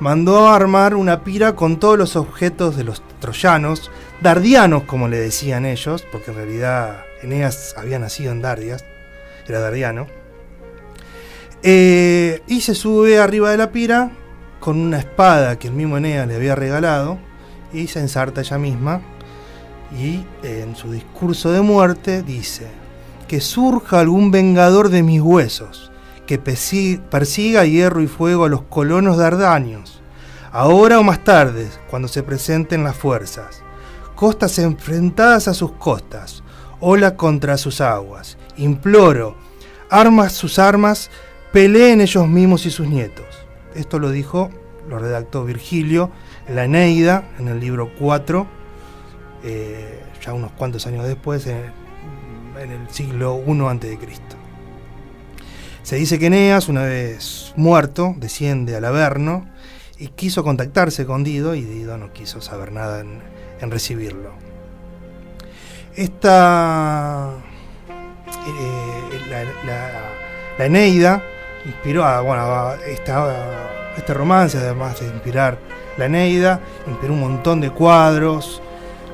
mandó a armar una pira con todos los objetos de los troyanos, dardianos como le decían ellos, porque en realidad Eneas había nacido en Dardias, era dardiano, Eh, y se sube arriba de la pira con una espada que el mismo Eneas le había regalado y se ensarta ella misma y en su discurso de muerte dice que surja algún vengador de mis huesos que persiga hierro y fuego a los colonos dardanios ahora o más tarde cuando se presenten las fuerzas costas enfrentadas a sus costas ola contra sus aguas imploro armas sus armas peleen ellos mismos y sus nietos esto lo dijo, lo redactó Virgilio en la Eneida, en el libro 4, eh, ya unos cuantos años después, en, el siglo I a.C. Se dice que Eneas, una vez muerto, desciende al Averno y quiso contactarse con Dido y Dido no quiso saber nada en recibirlo. Esta. eh, la, Eneida inspiró a, bueno, a esta- este romance, además de inspirar la Eneida, inspiró un montón de cuadros,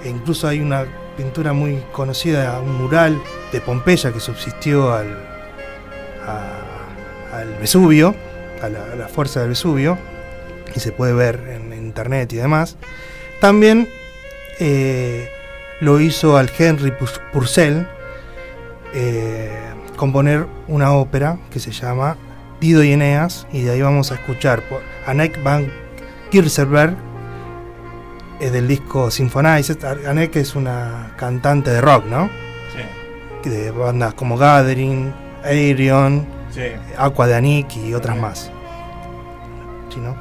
e incluso hay una pintura muy conocida, un mural de Pompeya que subsistió al, a- al Vesubio, a la, fuerza del Vesubio, y se puede ver en, en internet y demás. También eh, lo hizo al Henry Pur- Purcell eh, componer una ópera que se llama Dido y Eneas, y de ahí vamos a escuchar por Anneke van Kiersberg eh, del disco Symphonized. Anneke es una cantante de rock, ¿no? Sí. De bandas como Gathering, Aerion, Sí. Aqua de Anik y otras más. ¿Sí, no?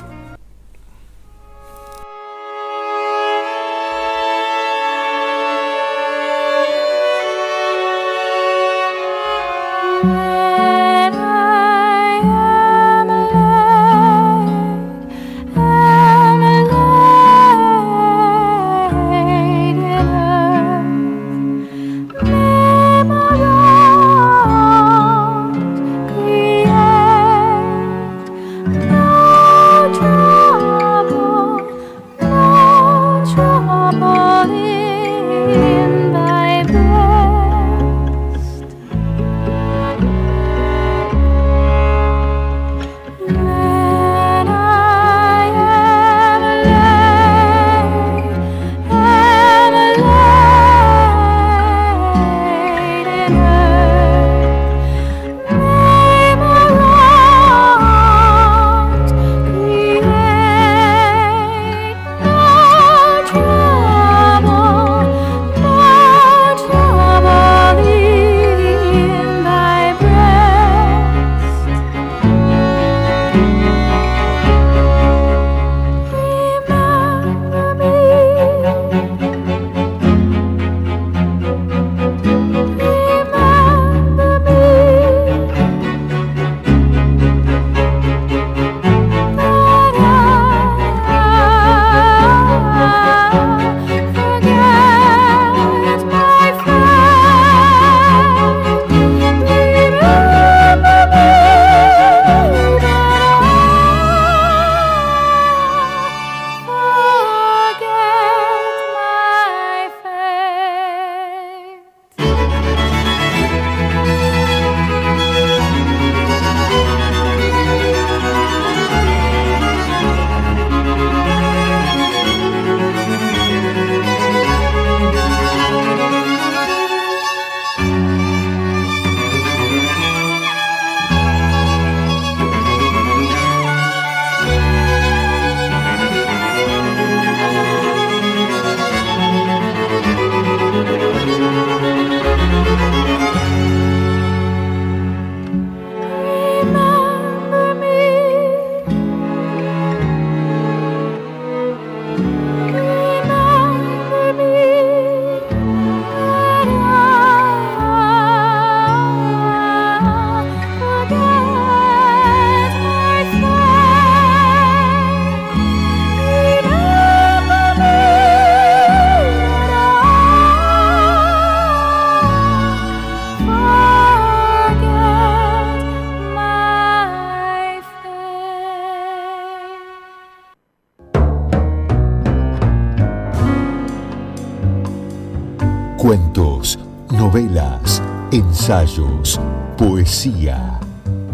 Ensayos, poesía.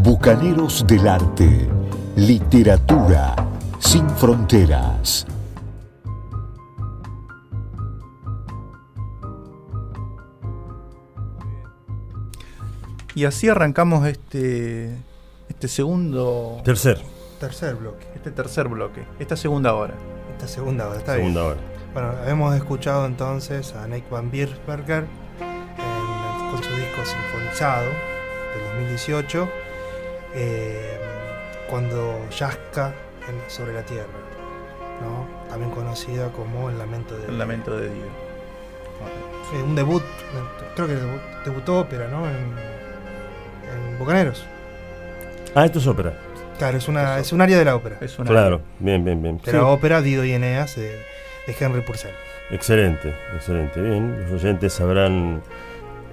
Bucaneros del arte. Literatura sin fronteras. Y así arrancamos este, este segundo, Tercer, Tercer bloque. este tercer bloque, esta segunda hora. Esta segunda hora, está segunda bien. hora. Bueno, hemos escuchado entonces a Nick Van Biersberger disco Sinfonizado del 2018, eh, cuando yazca en- sobre la tierra, ¿no? también conocida como El Lamento de El lamento de Dios. Eh, un debut, creo que debu- debutó ópera, ¿no? En, en Bucaneros. Ah, esto es ópera. Claro, es, una, es un área de la ópera. Es una Claro, bien, bien, bien. De Sí, la ópera Dido y Eneas de, de Henry Purcell. Excelente, excelente. Bien, los oyentes sabrán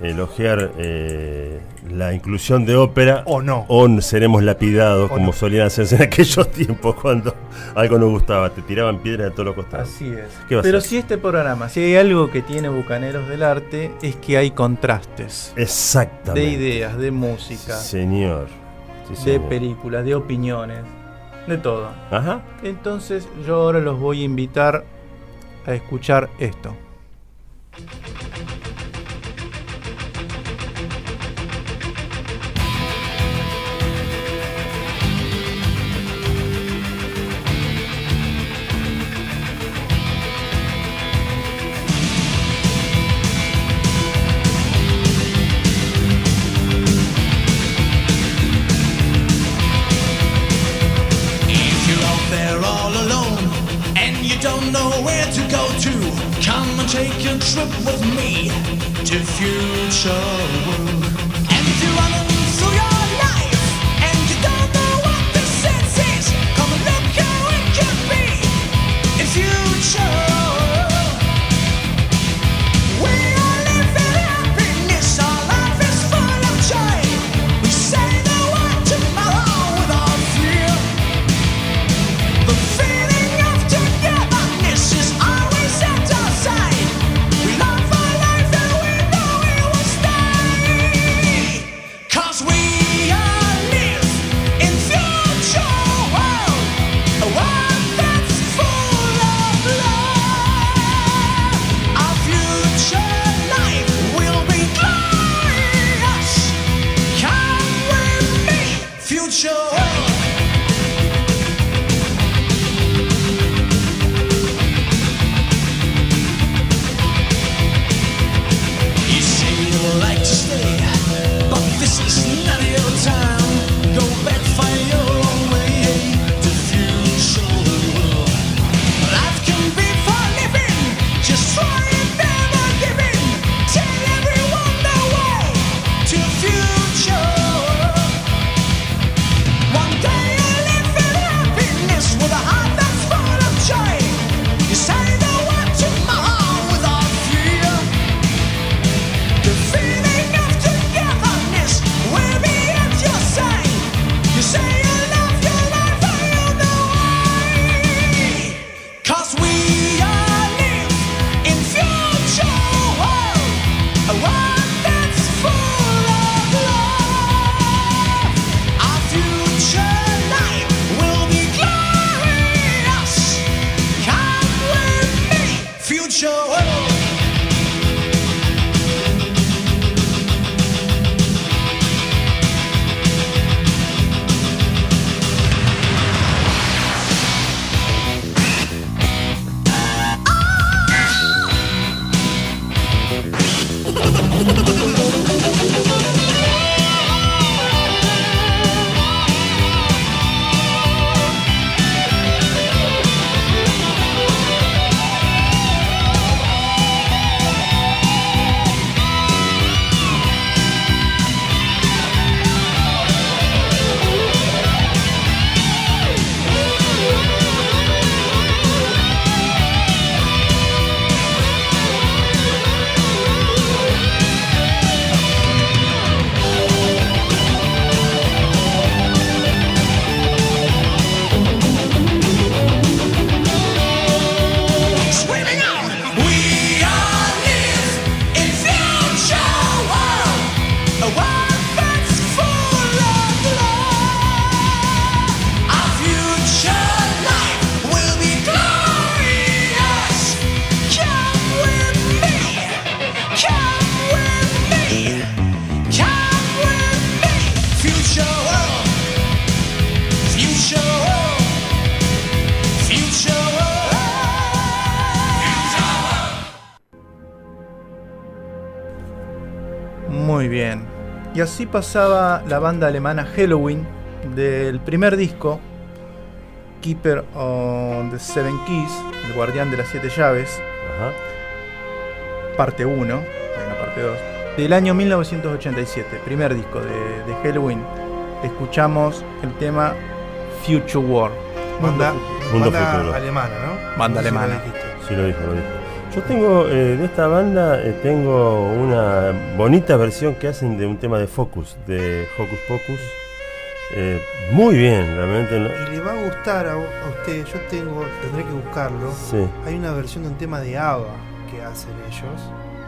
elogiar eh, la inclusión de ópera O no. o seremos lapidados O como no. solían hacerse en aquellos tiempos cuando algo nos gustaba, te tiraban piedras de todos los costados. Así es. ¿Qué va a Pero si este programa, si hay algo que tiene Bucaneros del Arte, es que hay contrastes Exactamente. de ideas, de música, Señor. Sí, de películas, de opiniones, de todo. Ajá. Entonces yo ahora los voy a invitar a escuchar esto. Trip with me to future world. Y así pasaba la banda alemana Halloween del primer disco, Keeper on the Seven Keys, El Guardián de las Siete Llaves, Ajá. parte 1, hay una parte 2, del año 1987, primer disco de, de Halloween. Escuchamos el tema Future War. Banda, Mundo banda futuro. alemana, ¿no? Banda No sé si lo alemana. dijiste. Sí, lo dijo, lo dijo. Yo tengo, eh, de esta banda, eh, tengo una bonita versión que hacen de un tema de Focus, de Hocus Pocus. Eh, muy bien, realmente. no- Y le va a gustar a, a usted, yo tengo, tendré que buscarlo. Sí. Hay una versión de un tema de ABBA que hacen ellos.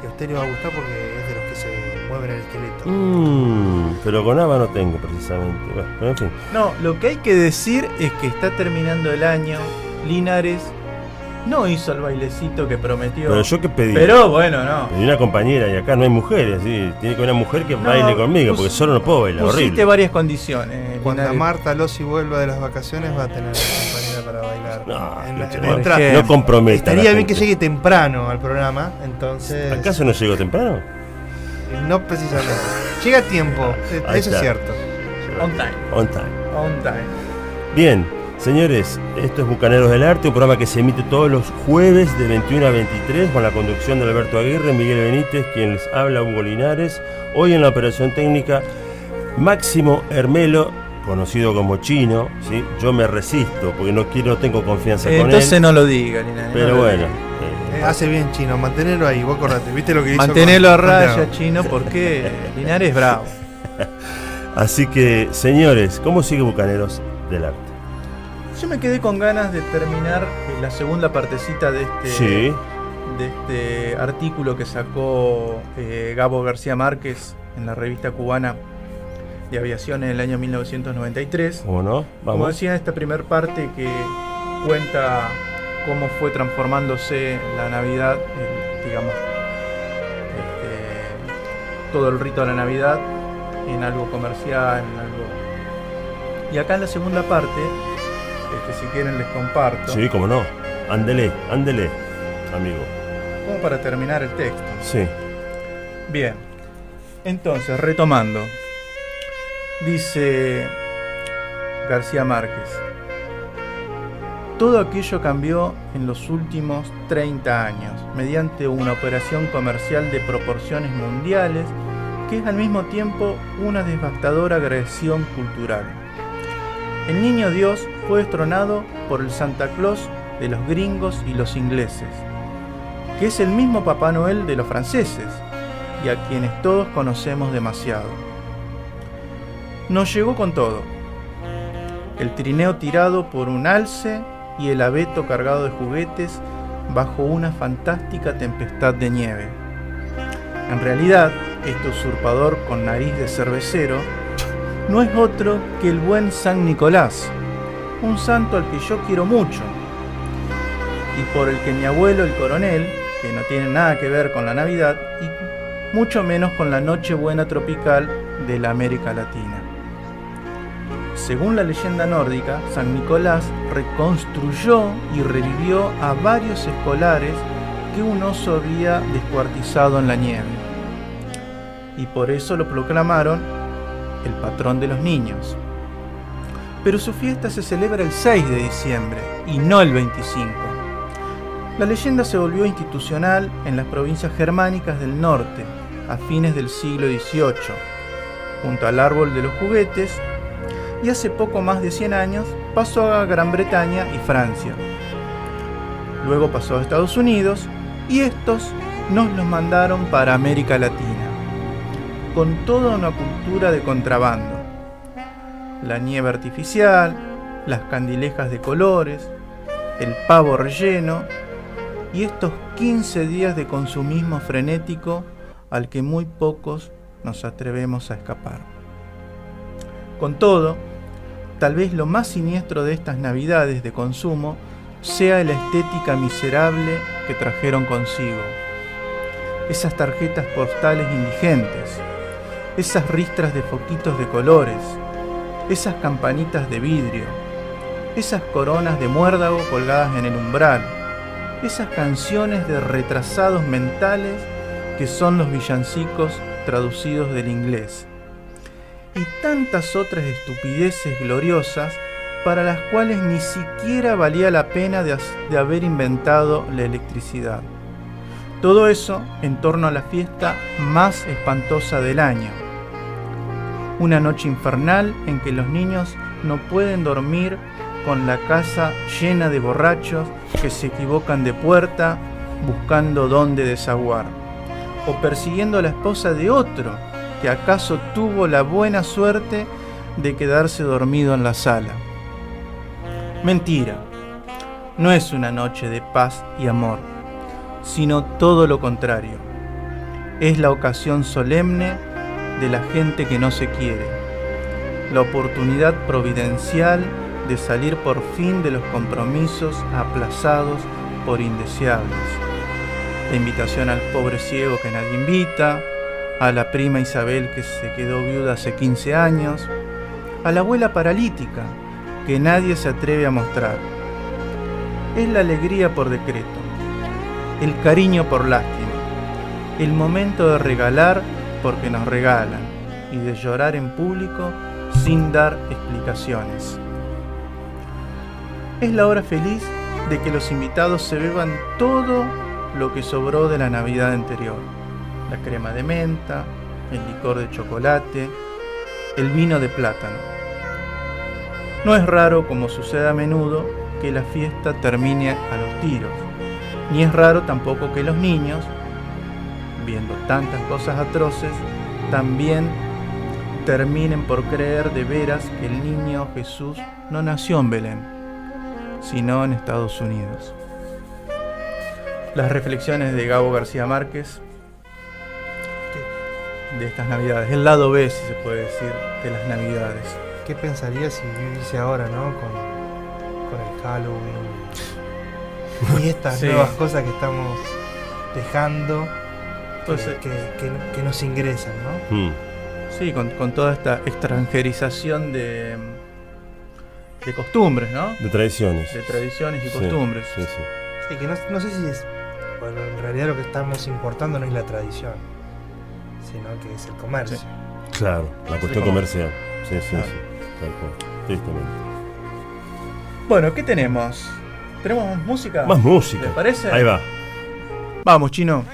Y a usted le va a gustar porque es de los que se mueven el esqueleto. Mm, pero con ABBA no tengo precisamente. Bueno, en fin. No, lo que hay que decir es que está terminando el año. Linares no hizo el bailecito que prometió. Pero yo que pedí. Pero bueno, no. Pedí una compañera y acá no hay mujeres, ¿sí? tiene que haber una mujer que No, baile conmigo, porque solo no puedo bailar, Pusiste horrible. varias condiciones. Cuando Linares. Marta Lossi vuelva de las vacaciones va a tener una compañera para bailar. No, En la- Lucho, en la no, no comprometa. Estaría bien que llegue temprano al programa, entonces. ¿Acaso no llegó temprano? No precisamente. Llega a tiempo, eh, eso es cierto. On time. On time. On time. Bien, señores, esto es Bucaneros del Arte, un programa que se emite todos los jueves de 21 a 23 con la conducción de Alberto Aguirre, Miguel Benítez, quien les habla, Hugo Linares. Hoy en la operación técnica, Máximo Hermelo, conocido como Chino, ¿sí? yo me resisto porque no quiero, no tengo confianza con Entonces él. no lo diga, Linares. Pero no bueno. Eh, hace bien chino, mantenerlo ahí, vos acordate, ¿viste lo que hizo? Con- a raya, con- chino, porque Linares es bravo. así que, señores, ¿cómo sigue Bucaneros del Arte? Yo me quedé con ganas de terminar eh, la segunda partecita de este, Sí, de este artículo que sacó eh, Gabo García Márquez en la revista cubana de aviación en el año 1993. ¿cómo no? Como Vamos. decía, esta primer parte que cuenta cómo fue transformándose la Navidad, el- digamos, este, todo el rito de la Navidad en algo comercial, en algo... Y acá en la segunda parte, este, si quieren les comparto, Sí, cómo no. Ándele, ándele, amigo. como para terminar el texto. Sí. Bien, entonces, retomando, dice García Márquez, todo aquello cambió en los últimos 30 años, mediante una operación comercial de proporciones mundiales que es al mismo tiempo una devastadora agresión cultural. El niño Dios fue destronado por el Santa Claus de los gringos y los ingleses, que es el mismo Papá Noel de los franceses, y a quienes todos conocemos demasiado. Nos llegó con todo. El trineo tirado por un alce y el abeto cargado de juguetes bajo una fantástica tempestad de nieve. En realidad, este usurpador con nariz de cervecero no es otro que el buen San Nicolás, un santo al que yo quiero mucho, y por el que mi abuelo el coronel, que no tiene nada que ver con la Navidad, y mucho menos con la Nochebuena tropical de la América Latina. Según la leyenda nórdica, San Nicolás reconstruyó y revivió a varios escolares que un oso había descuartizado en la nieve. Y por eso lo proclamaron el patrón de los niños. Pero su fiesta se celebra el 6 de diciembre y no el 25. La leyenda se volvió institucional en las provincias germánicas del norte a fines del siglo XVIII, junto al árbol de los juguetes, y hace poco más de 100 años pasó a Gran Bretaña y Francia. Luego pasó a Estados Unidos y estos nos los mandaron para América Latina, con toda una cultura de contrabando. La nieve artificial, las candilejas de colores, el pavo relleno y estos 15 días de consumismo frenético al que muy pocos nos atrevemos a escapar. Con todo, tal vez lo más siniestro de estas navidades de consumo sea la estética miserable que trajeron consigo. Esas tarjetas postales indigentes, esas ristras de foquitos de colores, esas campanitas de vidrio, esas coronas de muérdago colgadas en el umbral, esas canciones de retrasados mentales que son los villancicos traducidos del inglés, y tantas otras estupideces gloriosas para las cuales ni siquiera valía la pena de, de haber inventado la electricidad. Todo eso en torno a la fiesta más espantosa del año. Una noche infernal en que los niños no pueden dormir con la casa llena de borrachos que se equivocan de puerta buscando dónde desaguar, o persiguiendo a la esposa de otro que acaso tuvo la buena suerte de quedarse dormido en la sala. Mentira, no es una noche de paz y amor, sino todo lo contrario. Es la ocasión solemne de la gente que no se quiere, la oportunidad providencial de salir por fin de los compromisos aplazados por indeseables. La invitación al pobre ciego que nadie invita, a la prima Isabel que se quedó viuda hace 15 años, a la abuela paralítica que nadie se atreve a mostrar. Es la alegría por decreto, el cariño por lástima, el momento de regalar porque nos regalan y de llorar en público sin dar explicaciones. Es la hora feliz de que los invitados se beban todo lo que sobró de la Navidad anterior. La crema de menta, el licor de chocolate, el vino de plátano. No es raro, como sucede a menudo, que la fiesta termine a los tiros, ni es raro tampoco que los niños, viendo tantas cosas atroces, también terminen por creer de veras que el niño Jesús no nació en Belén, sino en Estados Unidos. Las reflexiones de Gabo García Márquez de estas navidades, el lado B, si se puede decir, de las navidades. ¿Qué pensaría si viviese ahora, no? Con, con el Halloween y estas Sí. nuevas cosas que estamos dejando Pues, que, que- que nos ingresan, ¿no? Mm. Sí, con, con toda esta extranjerización de, de costumbres, ¿no? De tradiciones. De tradiciones y Sí, costumbres. Sí, sí. Y que no, no sé si es. Bueno, en realidad lo que estamos importando no es la tradición, sino que es el comercio. Claro, la cuestión comercial. Sí, sí, Claro. sí. Tal cual. Tristemente. Bueno, ¿qué tenemos? ¿Tenemos más música? Más música. ¿Le parece? Ahí va. Vamos, chino.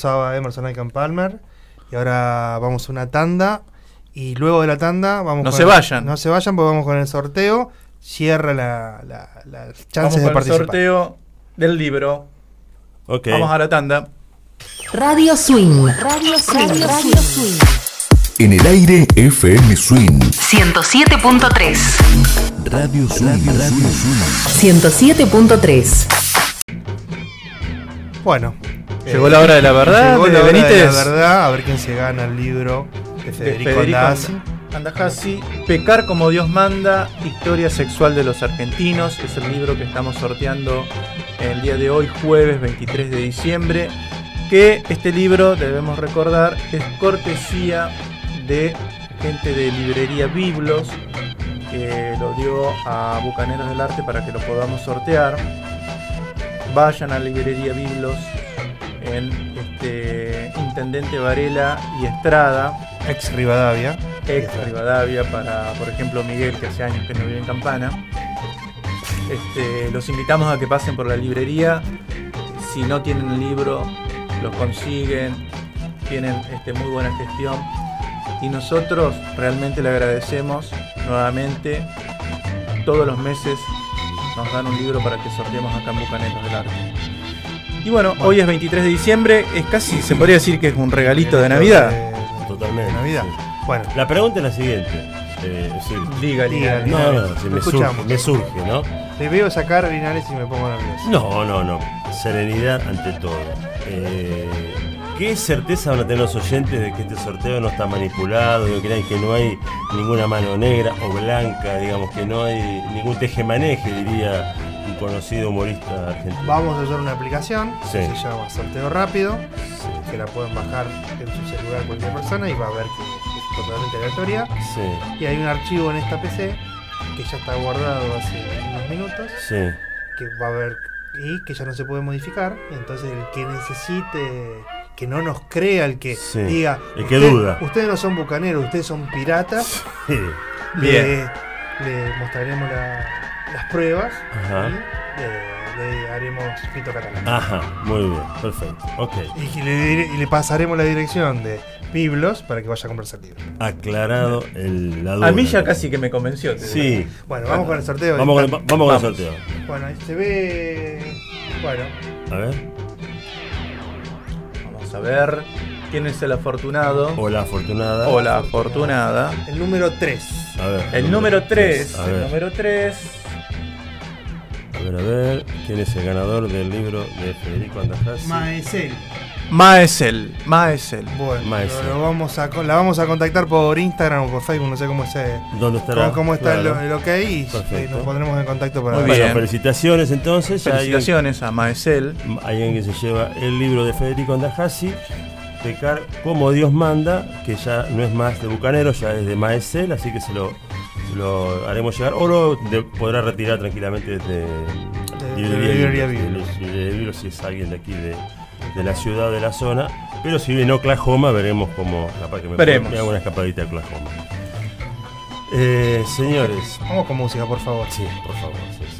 Pasaba Emerson Lake and Palmer. Y ahora vamos a una tanda. Y luego de la tanda vamos No con se el- vayan. No se vayan porque vamos con el sorteo. Cierra la, la, las Vamos chances con de el participar. sorteo del libro. Ok. Vamos a la tanda. Radio Swing. Radio Swing. Radio Swing. En el aire FM Swing. 107.3. Radio Swing. Radio Swing. 107.3. Bueno. Llegó la hora de la verdad, Llegó la hora de Benítez. la verdad. A ver quién se gana el libro de de Federico, Federico Andazzi. Andajasi, Pecar como Dios manda, Historia sexual de los argentinos, es el libro que estamos sorteando el día de hoy, jueves 23 de diciembre, que este libro, debemos recordar, es cortesía de gente de librería Biblos, que lo dio a Bucaneros del Arte para que lo podamos sortear. Vayan a librería Biblos en este, Intendente Varela y Estrada, Ex Rivadavia. ex Rivadavia para, por ejemplo, Miguel, que hace años que no vive en Campana. Este, los invitamos a que pasen por la librería. Si no tienen el libro, lo consiguen. Tienen este, muy buena gestión. Y nosotros realmente le agradecemos nuevamente. Todos los meses nos dan un libro para que sorteemos acá en Bucaneros del Arte. Y bueno, hoy es 23 de diciembre. Es casi, se podría decir que es un regalito de Navidad. Totalmente. Navidad. sí. Bueno, La pregunta es la siguiente. Eh, sí. Diga, Diga, diga. diga. No, no, Lo me, escuchamos. surge, me surge, ¿no? te veo sacar Linares y me pongo nervioso. No, no, no. Serenidad ante todo. Eh, ¿Qué certeza van a tener los oyentes de que este sorteo no está manipulado, de que crean que no hay ninguna mano negra o blanca, digamos que no hay ningún tejemaneje, diría conocido humorista argentino? Vamos a usar una aplicación Sí. que se llama Sorteo Rápido, que la pueden bajar en su celular cualquier persona y va a ver que es totalmente aleatoria. Sí, Y hay un archivo en esta PC que ya está guardado hace unos minutos, sí. que va a ver y que ya no se puede modificar. Entonces el que necesite, que no nos crea, el que diga, El que "Usted- duda". ustedes no son bucaneros, ustedes son piratas, Sí. le, le mostraremos la- las pruebas Ajá. y le, le haremos pito catalán. Ajá, muy bien, perfecto. Ok. Y le, dire- y le pasaremos la dirección de Biblos para que vaya a comprarse el libro. Aclarado el, la duda. A mí ya casi que me convenció. te Sí. digo. Bueno, vamos con el sorteo. Vamos con el, vamos con el sorteo. Bueno, ahí se ve. Bueno, A ver. Vamos a ver quién es el afortunado Hola, afortunada. o la afortunada. el número 3. A ver. El número 3. A El número 3. A ver, a ver. ¿Quién es el ganador del libro de Federico Andajasi? Maesel. Maesel. Maesel. Bueno, Maesel. lo vamos a, con- la vamos a contactar por Instagram o por Facebook, no sé cómo, se, ¿Dónde estará? cómo, cómo está Claro. el, el ok y eh, nos pondremos en contacto para Muy Bueno, felicitaciones entonces. Felicitaciones a Maesel. Alguien que se lleva el libro de Federico Andajasi, Pecar como Dios manda, que ya no es más de Bucanero, ya es de Maesel, así que se lo, lo haremos llegar, o lo de- podrá retirar tranquilamente desde librería Biblos, si es alguien de aquí de, de la ciudad, de la zona, pero si vive en Oklahoma, veremos cómo, capaz que me, Veremos. me hago una escapadita a Oklahoma. Eh, señores, Vamos con música, por favor. sí, por favor, sí, sí.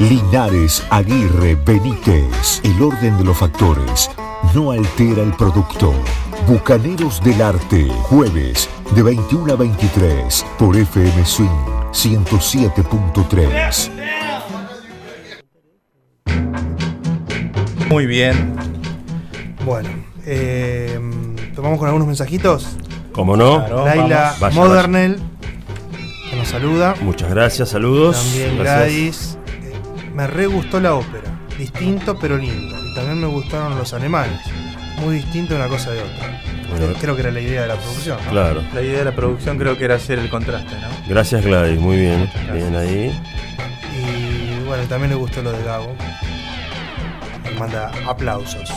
Linares. Aguirre, Benítez. El orden de los factores no altera el producto. Bucaneros del Arte, jueves de 21 a 23 por FM Swing 107.3. Muy bien. Bueno, eh, tomamos con algunos mensajitos. Como no, Claro. Laila Vaya, Modernel, que nos saluda. muchas gracias, saludos. También Gracias. Gladys. Me re gustó la ópera. Distinto pero lindo. Y también me gustaron los alemanes. Muy distinto una cosa de otra. Bueno, Creo que era la idea de la producción. ¿no? Claro. La idea de la producción creo que era hacer el contraste, ¿no? Gracias Gladys, muy bien. Bien ahí. Y bueno, también le gustó lo de Gabo. Me manda aplausos.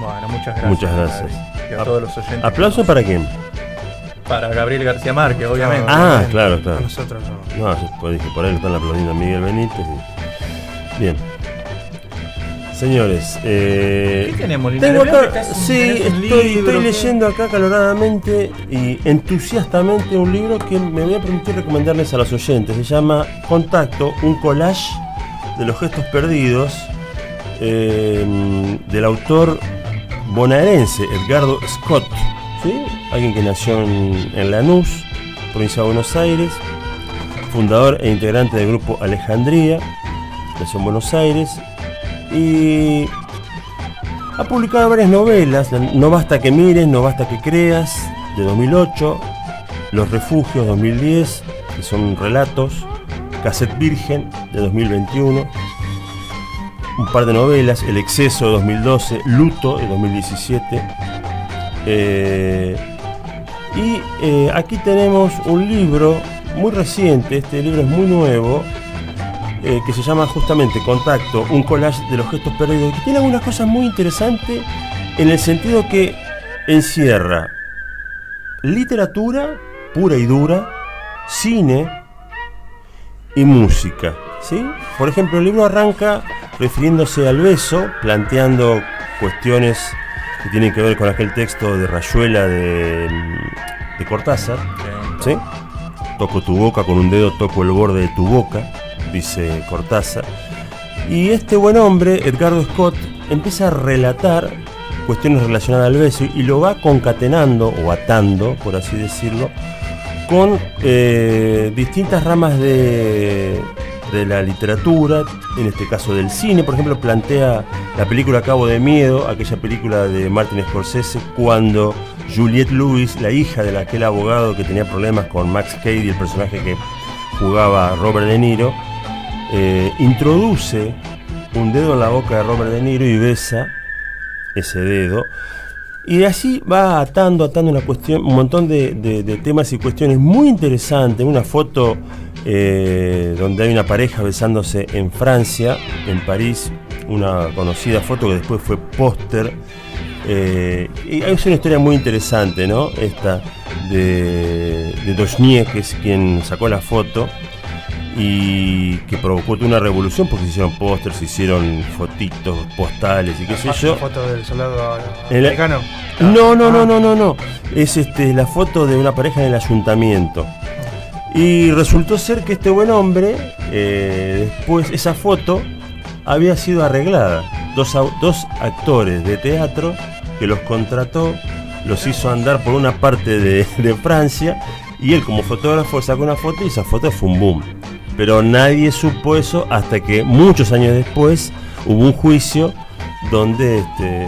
Bueno, muchas gracias. Muchas gracias. Gladys. Y a Ap- todos los oyentes. ¿Aplauso para quién? Para Gabriel García Márquez, obviamente. Ah, obviamente. claro, claro. A nosotros no. No, pues dije, por ahí lo están aplaudiendo a Miguel Benítez. y- Bien. Señores, eh, ¿Qué tenemos, tengo que acá, sí, estoy, libro, estoy ¿qué? leyendo acá acaloradamente y entusiastamente un libro que me voy a permitir recomendarles a los oyentes. Se llama Contacto, un collage de los gestos perdidos eh, del autor bonaerense Edgardo Scott, ¿sí? alguien que nació en, en Lanús, provincia de Buenos Aires, fundador e integrante del grupo Alejandría, nació en Buenos Aires, y ha publicado varias novelas, No basta que mires, No basta que creas, de 2008, Los refugios, 2010, que son relatos, Cassette Virgen, de 2021, un par de novelas, El exceso, de 2012, Luto, de 2017, eh, y eh, aquí tenemos un libro muy reciente, este libro es muy nuevo, eh, que se llama justamente Contacto, un collage de los gestos perdidos, que tiene algunas cosas muy interesantes en el sentido que encierra literatura pura y dura, cine y música. ¿sí? Por ejemplo, el libro arranca refiriéndose al beso, planteando cuestiones que tienen que ver con aquel texto de Rayuela de, de Cortázar. ¿sí? Toco tu boca con un dedo, toco el borde de tu boca, dice Cortázar. Y este buen hombre, Edgardo Scott, empieza a relatar cuestiones relacionadas al beso y lo va concatenando o atando, por así decirlo, con eh, distintas ramas de, de la literatura, en este caso del cine. Por ejemplo, plantea la película Cabo de Miedo, aquella película de Martin Scorsese, cuando Juliette Lewis, la hija de aquel abogado que tenía problemas con Max Cady, el personaje que jugaba Robert De Niro, eh, introduce un dedo en la boca de Robert De Niro y besa ese dedo. Y así va atando, atando una cuestión, un montón de, temas y cuestiones muy interesantes. Una foto eh, donde hay una pareja besándose en Francia, en París, una conocida foto que después fue póster. Eh, es una historia muy interesante, ¿no? Esta de, de Dochnier, que es quien sacó la foto y que provocó toda una revolución porque se hicieron pósters, se hicieron fotitos, postales y qué sé yo. La foto del soldado americano. No, no, no, Ah. no, no, no. Es este la foto de una pareja en el ayuntamiento. Y resultó ser que este buen hombre, eh, después, esa foto había sido arreglada. Dos, actores de teatro que los contrató, los hizo andar por una parte de, de Francia y él como fotógrafo sacó una foto y esa foto fue un boom. Pero nadie supo eso hasta que muchos años después hubo un juicio donde, este,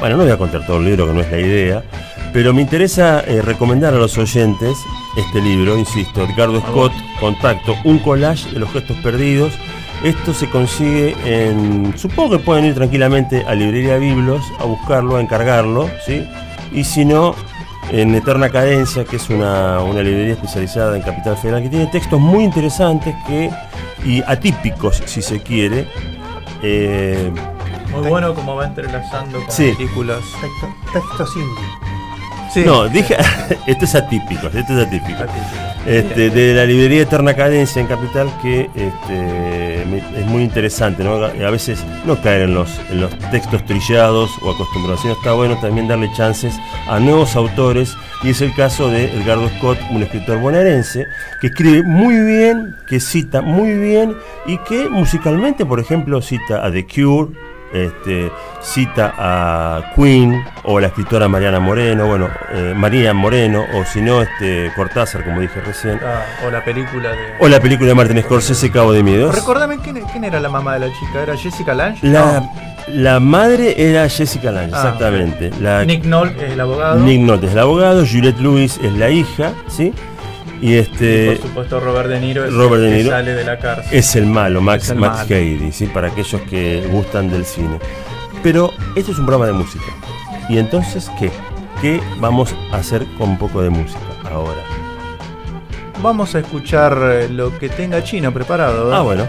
bueno, no voy a contar todo el libro que no es la idea, pero me interesa eh, recomendar a los oyentes este libro, insisto, Ricardo Scott, Contacto, un collage de los gestos perdidos. Esto se consigue en. Supongo que pueden ir tranquilamente a Librería Biblos a buscarlo, a encargarlo, ¿sí? Y si no, en Eterna Cadencia, que es una, una librería especializada en Capital Federal, que tiene textos muy interesantes que, y atípicos, si se quiere. Eh, Muy bueno como va entrelazando con Sí. películas. Texto- Textos indie. Sí. No, dije, esto es atípico, esto es atípico. Este, de la librería Eterna Cadencia en Capital, que este, es muy interesante, ¿no? A veces no caer en los, en los textos trillados o acostumbrados, sino está bueno también darle chances a nuevos autores, y es el caso de Edgardo Scott, un escritor bonaerense, que escribe muy bien, que cita muy bien, y que musicalmente, por ejemplo, cita a The Cure, este, cita a Queen o la escritora Mariana Moreno, bueno, eh, María Moreno, o si no, este, Cortázar, como dije recién, Ah, o la película de. o la película de Martin Scorsese, Cabo de Miedos. Recordame quién, quién era la mamá de la chica, ¿era Jessica Lange? La, la madre era Jessica Lange, Ah, exactamente. La, Nick Nolte, el abogado. Nick Nolte es el abogado, Juliette Lewis es la hija, ¿sí? Y este Por supuesto, Robert De Niro es Robert el De que Niro sale de la cárcel. es el malo, Max, el Max malo. Cady, ¿sí? para aquellos que gustan del cine. Pero esto es un programa de música. ¿Y entonces qué? ¿Qué vamos a hacer con un poco de música ahora? Vamos a escuchar eh, lo que tenga Chino preparado. ¿verdad? Ah, bueno.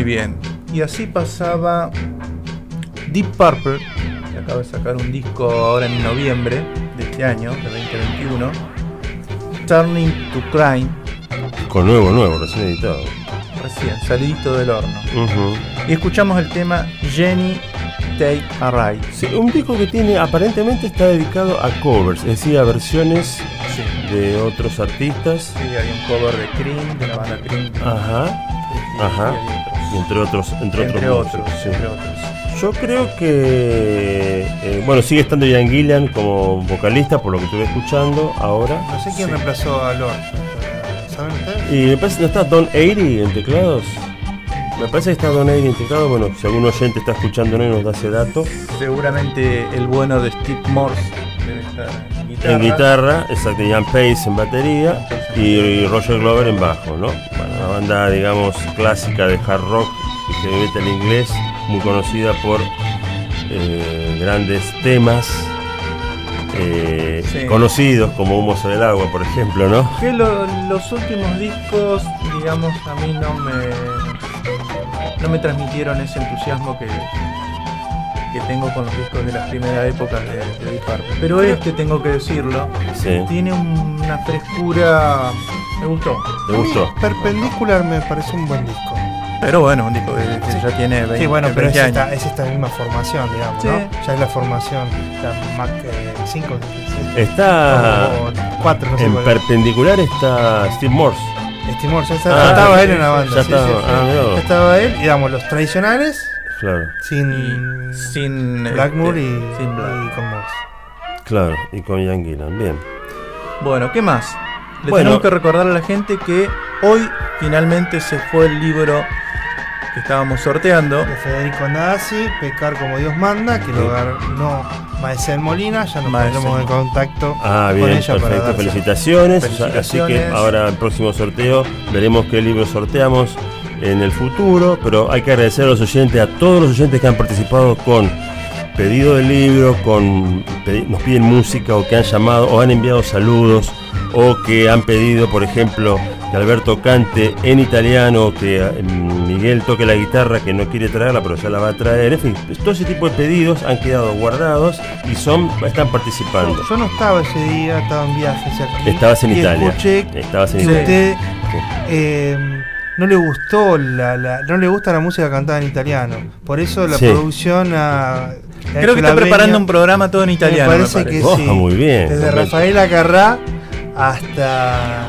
Muy bien. Y así pasaba Deep Purple, que acaba de sacar un disco ahora en noviembre de este año, de 2021. Turning to Crime, Con nuevo, nuevo, recién editado. recién, salidito del horno. Y escuchamos el tema Jenny Take a Ride. Sí, un disco que tiene, aparentemente está dedicado a covers, es decir, a versiones Sí. de otros artistas. Sí, hay un cover de Cream, de la banda Cream. Ajá, ajá. Entre otros, entre, Entre otros. otros, músicos, sí. entre otros. Yo creo que, eh, bueno, sigue estando Ian Gillan como vocalista, por lo que estuve escuchando ahora. No sé quién Sí. reemplazó a Lord. ¿Saben ustedes? Y me parece, ¿no está Don Airy en teclados? Me parece que está Don Airy en teclados. Bueno, si algún oyente está escuchando y nos da ese dato. Seguramente el bueno de Steve Morse debe estar guitarra. En guitarra, exacto, Ian Pace en batería y, Roger Glover en bajo, ¿no? Bueno, una banda, digamos, clásica de hard rock y heavy metal inglés, muy conocida por eh, grandes temas eh, Sí. conocidos como Humo sobre el agua, por ejemplo, ¿no? Que lo- los últimos discos, digamos, a mí no me no me transmitieron ese entusiasmo que, que tengo con los discos de las primeras épocas de, de Deep Purple. Pero este, tengo que decirlo, Sí. tiene un- una frescura. Me gustó. ¿Te gustó? Perpendicular me parece un buen disco. Pero bueno, un disco que, que ya tiene 20, Sí, bueno, pero es 20 esta, es esta misma formación, digamos, Sí. ¿no? Ya es la formación, la Mac 5, Está o 4, no sé en cuál. perpendicular está Steve Morse. Steve Morse, ya, está- Ah, ya estaba sí, él en sí, la sí, banda. ya sí, estaba, sí, sí. ah. Ya estaba él, y digamos, los tradicionales, Claro, sin, Sin Blackmore este, y, sin Black. y con Morse. claro, y con Ian Gillan, bien. Bueno, ¿qué más? Le Bueno. tenemos que recordar a la gente que hoy finalmente se fue el libro que estábamos sorteando. De Federico Andazzi, Pecar como Dios manda, que lo ganó Maesel Molina, ya nos Maesel. pondremos en contacto Ah, con bien, ella para perfecto, darse- felicitaciones. Felicitaciones. Así que ahora el próximo sorteo veremos qué libro sorteamos en el futuro, pero hay que agradecer a los oyentes, a todos los oyentes que han participado con pedido de libro, con nos piden música o que han llamado o han enviado saludos o que han pedido, por ejemplo, que Alberto cante en italiano, que eh, Miguel toque la guitarra, que no quiere traerla, pero ya la va a traer. En fin, todo ese tipo de pedidos han quedado guardados y son están participando. Yo no estaba ese día, estaba en viaje hacia aquí. Estabas en y Italia. Escuché Estabas en que Italia. usted eh, no le gustó la, la- no le gusta la música cantada en italiano. Por eso la Sí. producción ha- ha Creo que está preparando un programa todo en italiano. Me me parece que sí. Muy bien, Desde perfecto. Rafaela Carrá hasta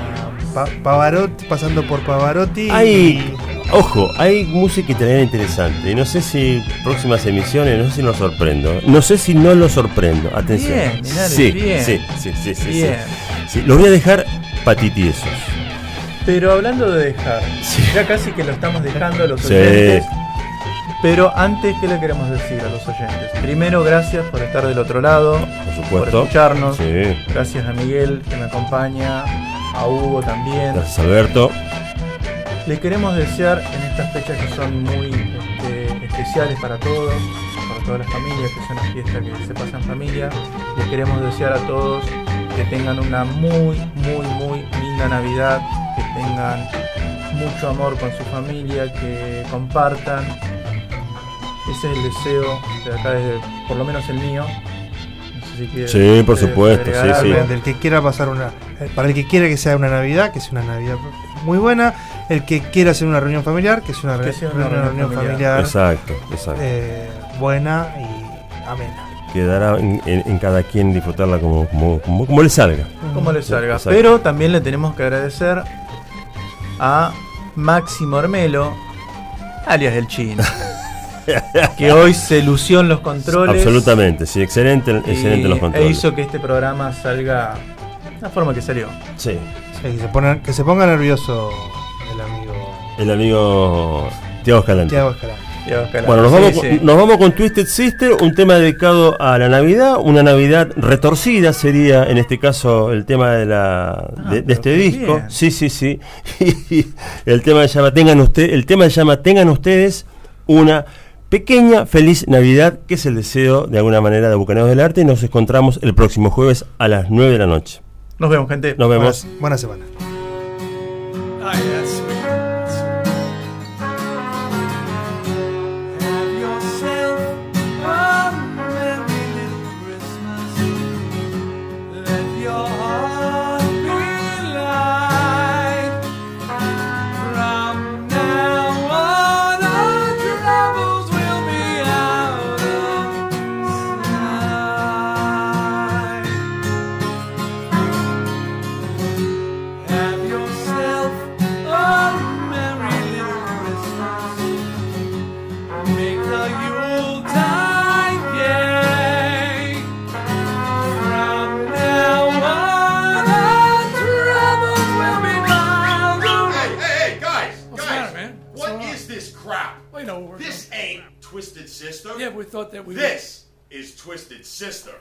Pa- Pavarotti, pasando por Pavarotti. Hay, ojo, hay música italiana interesante. Y no sé si próximas emisiones, no sé si nos sorprendo. No sé si no lo sorprendo. Atención. Bien, sí, bien. sí, sí, sí, sí, Bien. sí. Sí, Los voy a dejar patitiesos. Pero hablando de dejar, Sí. ya casi que lo estamos dejando a los Sí. oyentes. Pero antes, ¿qué le queremos decir a los oyentes? Primero, gracias por estar del otro lado, Por escucharnos. Sí. Gracias a Miguel que me acompaña, a Hugo también. Gracias, Alberto. Les queremos desear en estas fechas que son muy este, especiales para todos, para todas las familias, que es una fiesta que se pasa en familia. Les queremos desear a todos que tengan una muy, muy, muy linda Navidad, tengan mucho amor con su familia, que compartan. Ese es el deseo de acá, desde, por lo menos el mío. No sé si quiere- Sí, por supuesto, sí, sí. Del que quiera pasar una. eh, Para el que quiera que sea una Navidad, que sea una Navidad muy buena. El que quiera hacer una reunión familiar, que sea una, Que re- sea una una reunión reunión familiar. familiar, Exacto, exacto. eh, buena y amena. Quedará en, en- en cada quien disfrutarla como, como, como, como le salga. como le salga. Exacto. Pero también le tenemos que agradecer a Máximo Armelo, alias el chino, que hoy se lució en los controles. Absolutamente, sí, excelente, y- excelente los E controles. hizo que este programa salga de la forma que salió. Sí. Sí, que, se ponga, que se ponga nervioso el amigo El amigo Tiago Escalante. Tiago Escalante. Bueno, nos vamos, sí. nos vamos con Twisted Sister, un tema dedicado a la Navidad, una Navidad retorcida sería en este caso el tema de, la, de, de este disco. bien. Sí, sí, sí. Y el tema se llama Tengan usted, el tema se llama Tengan ustedes una pequeña feliz Navidad, que es el deseo de alguna manera de Bucaneros del Arte y nos encontramos el próximo jueves a las 9 de la noche. Nos vemos, gente. Nos vemos. Buena, buena semana. Ah, sweet. thought that we. This would... is Twisted Sister.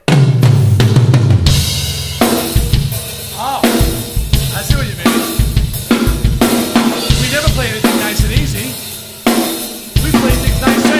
Oh, I see what you mean. We never play anything nice and easy. We play things nice and.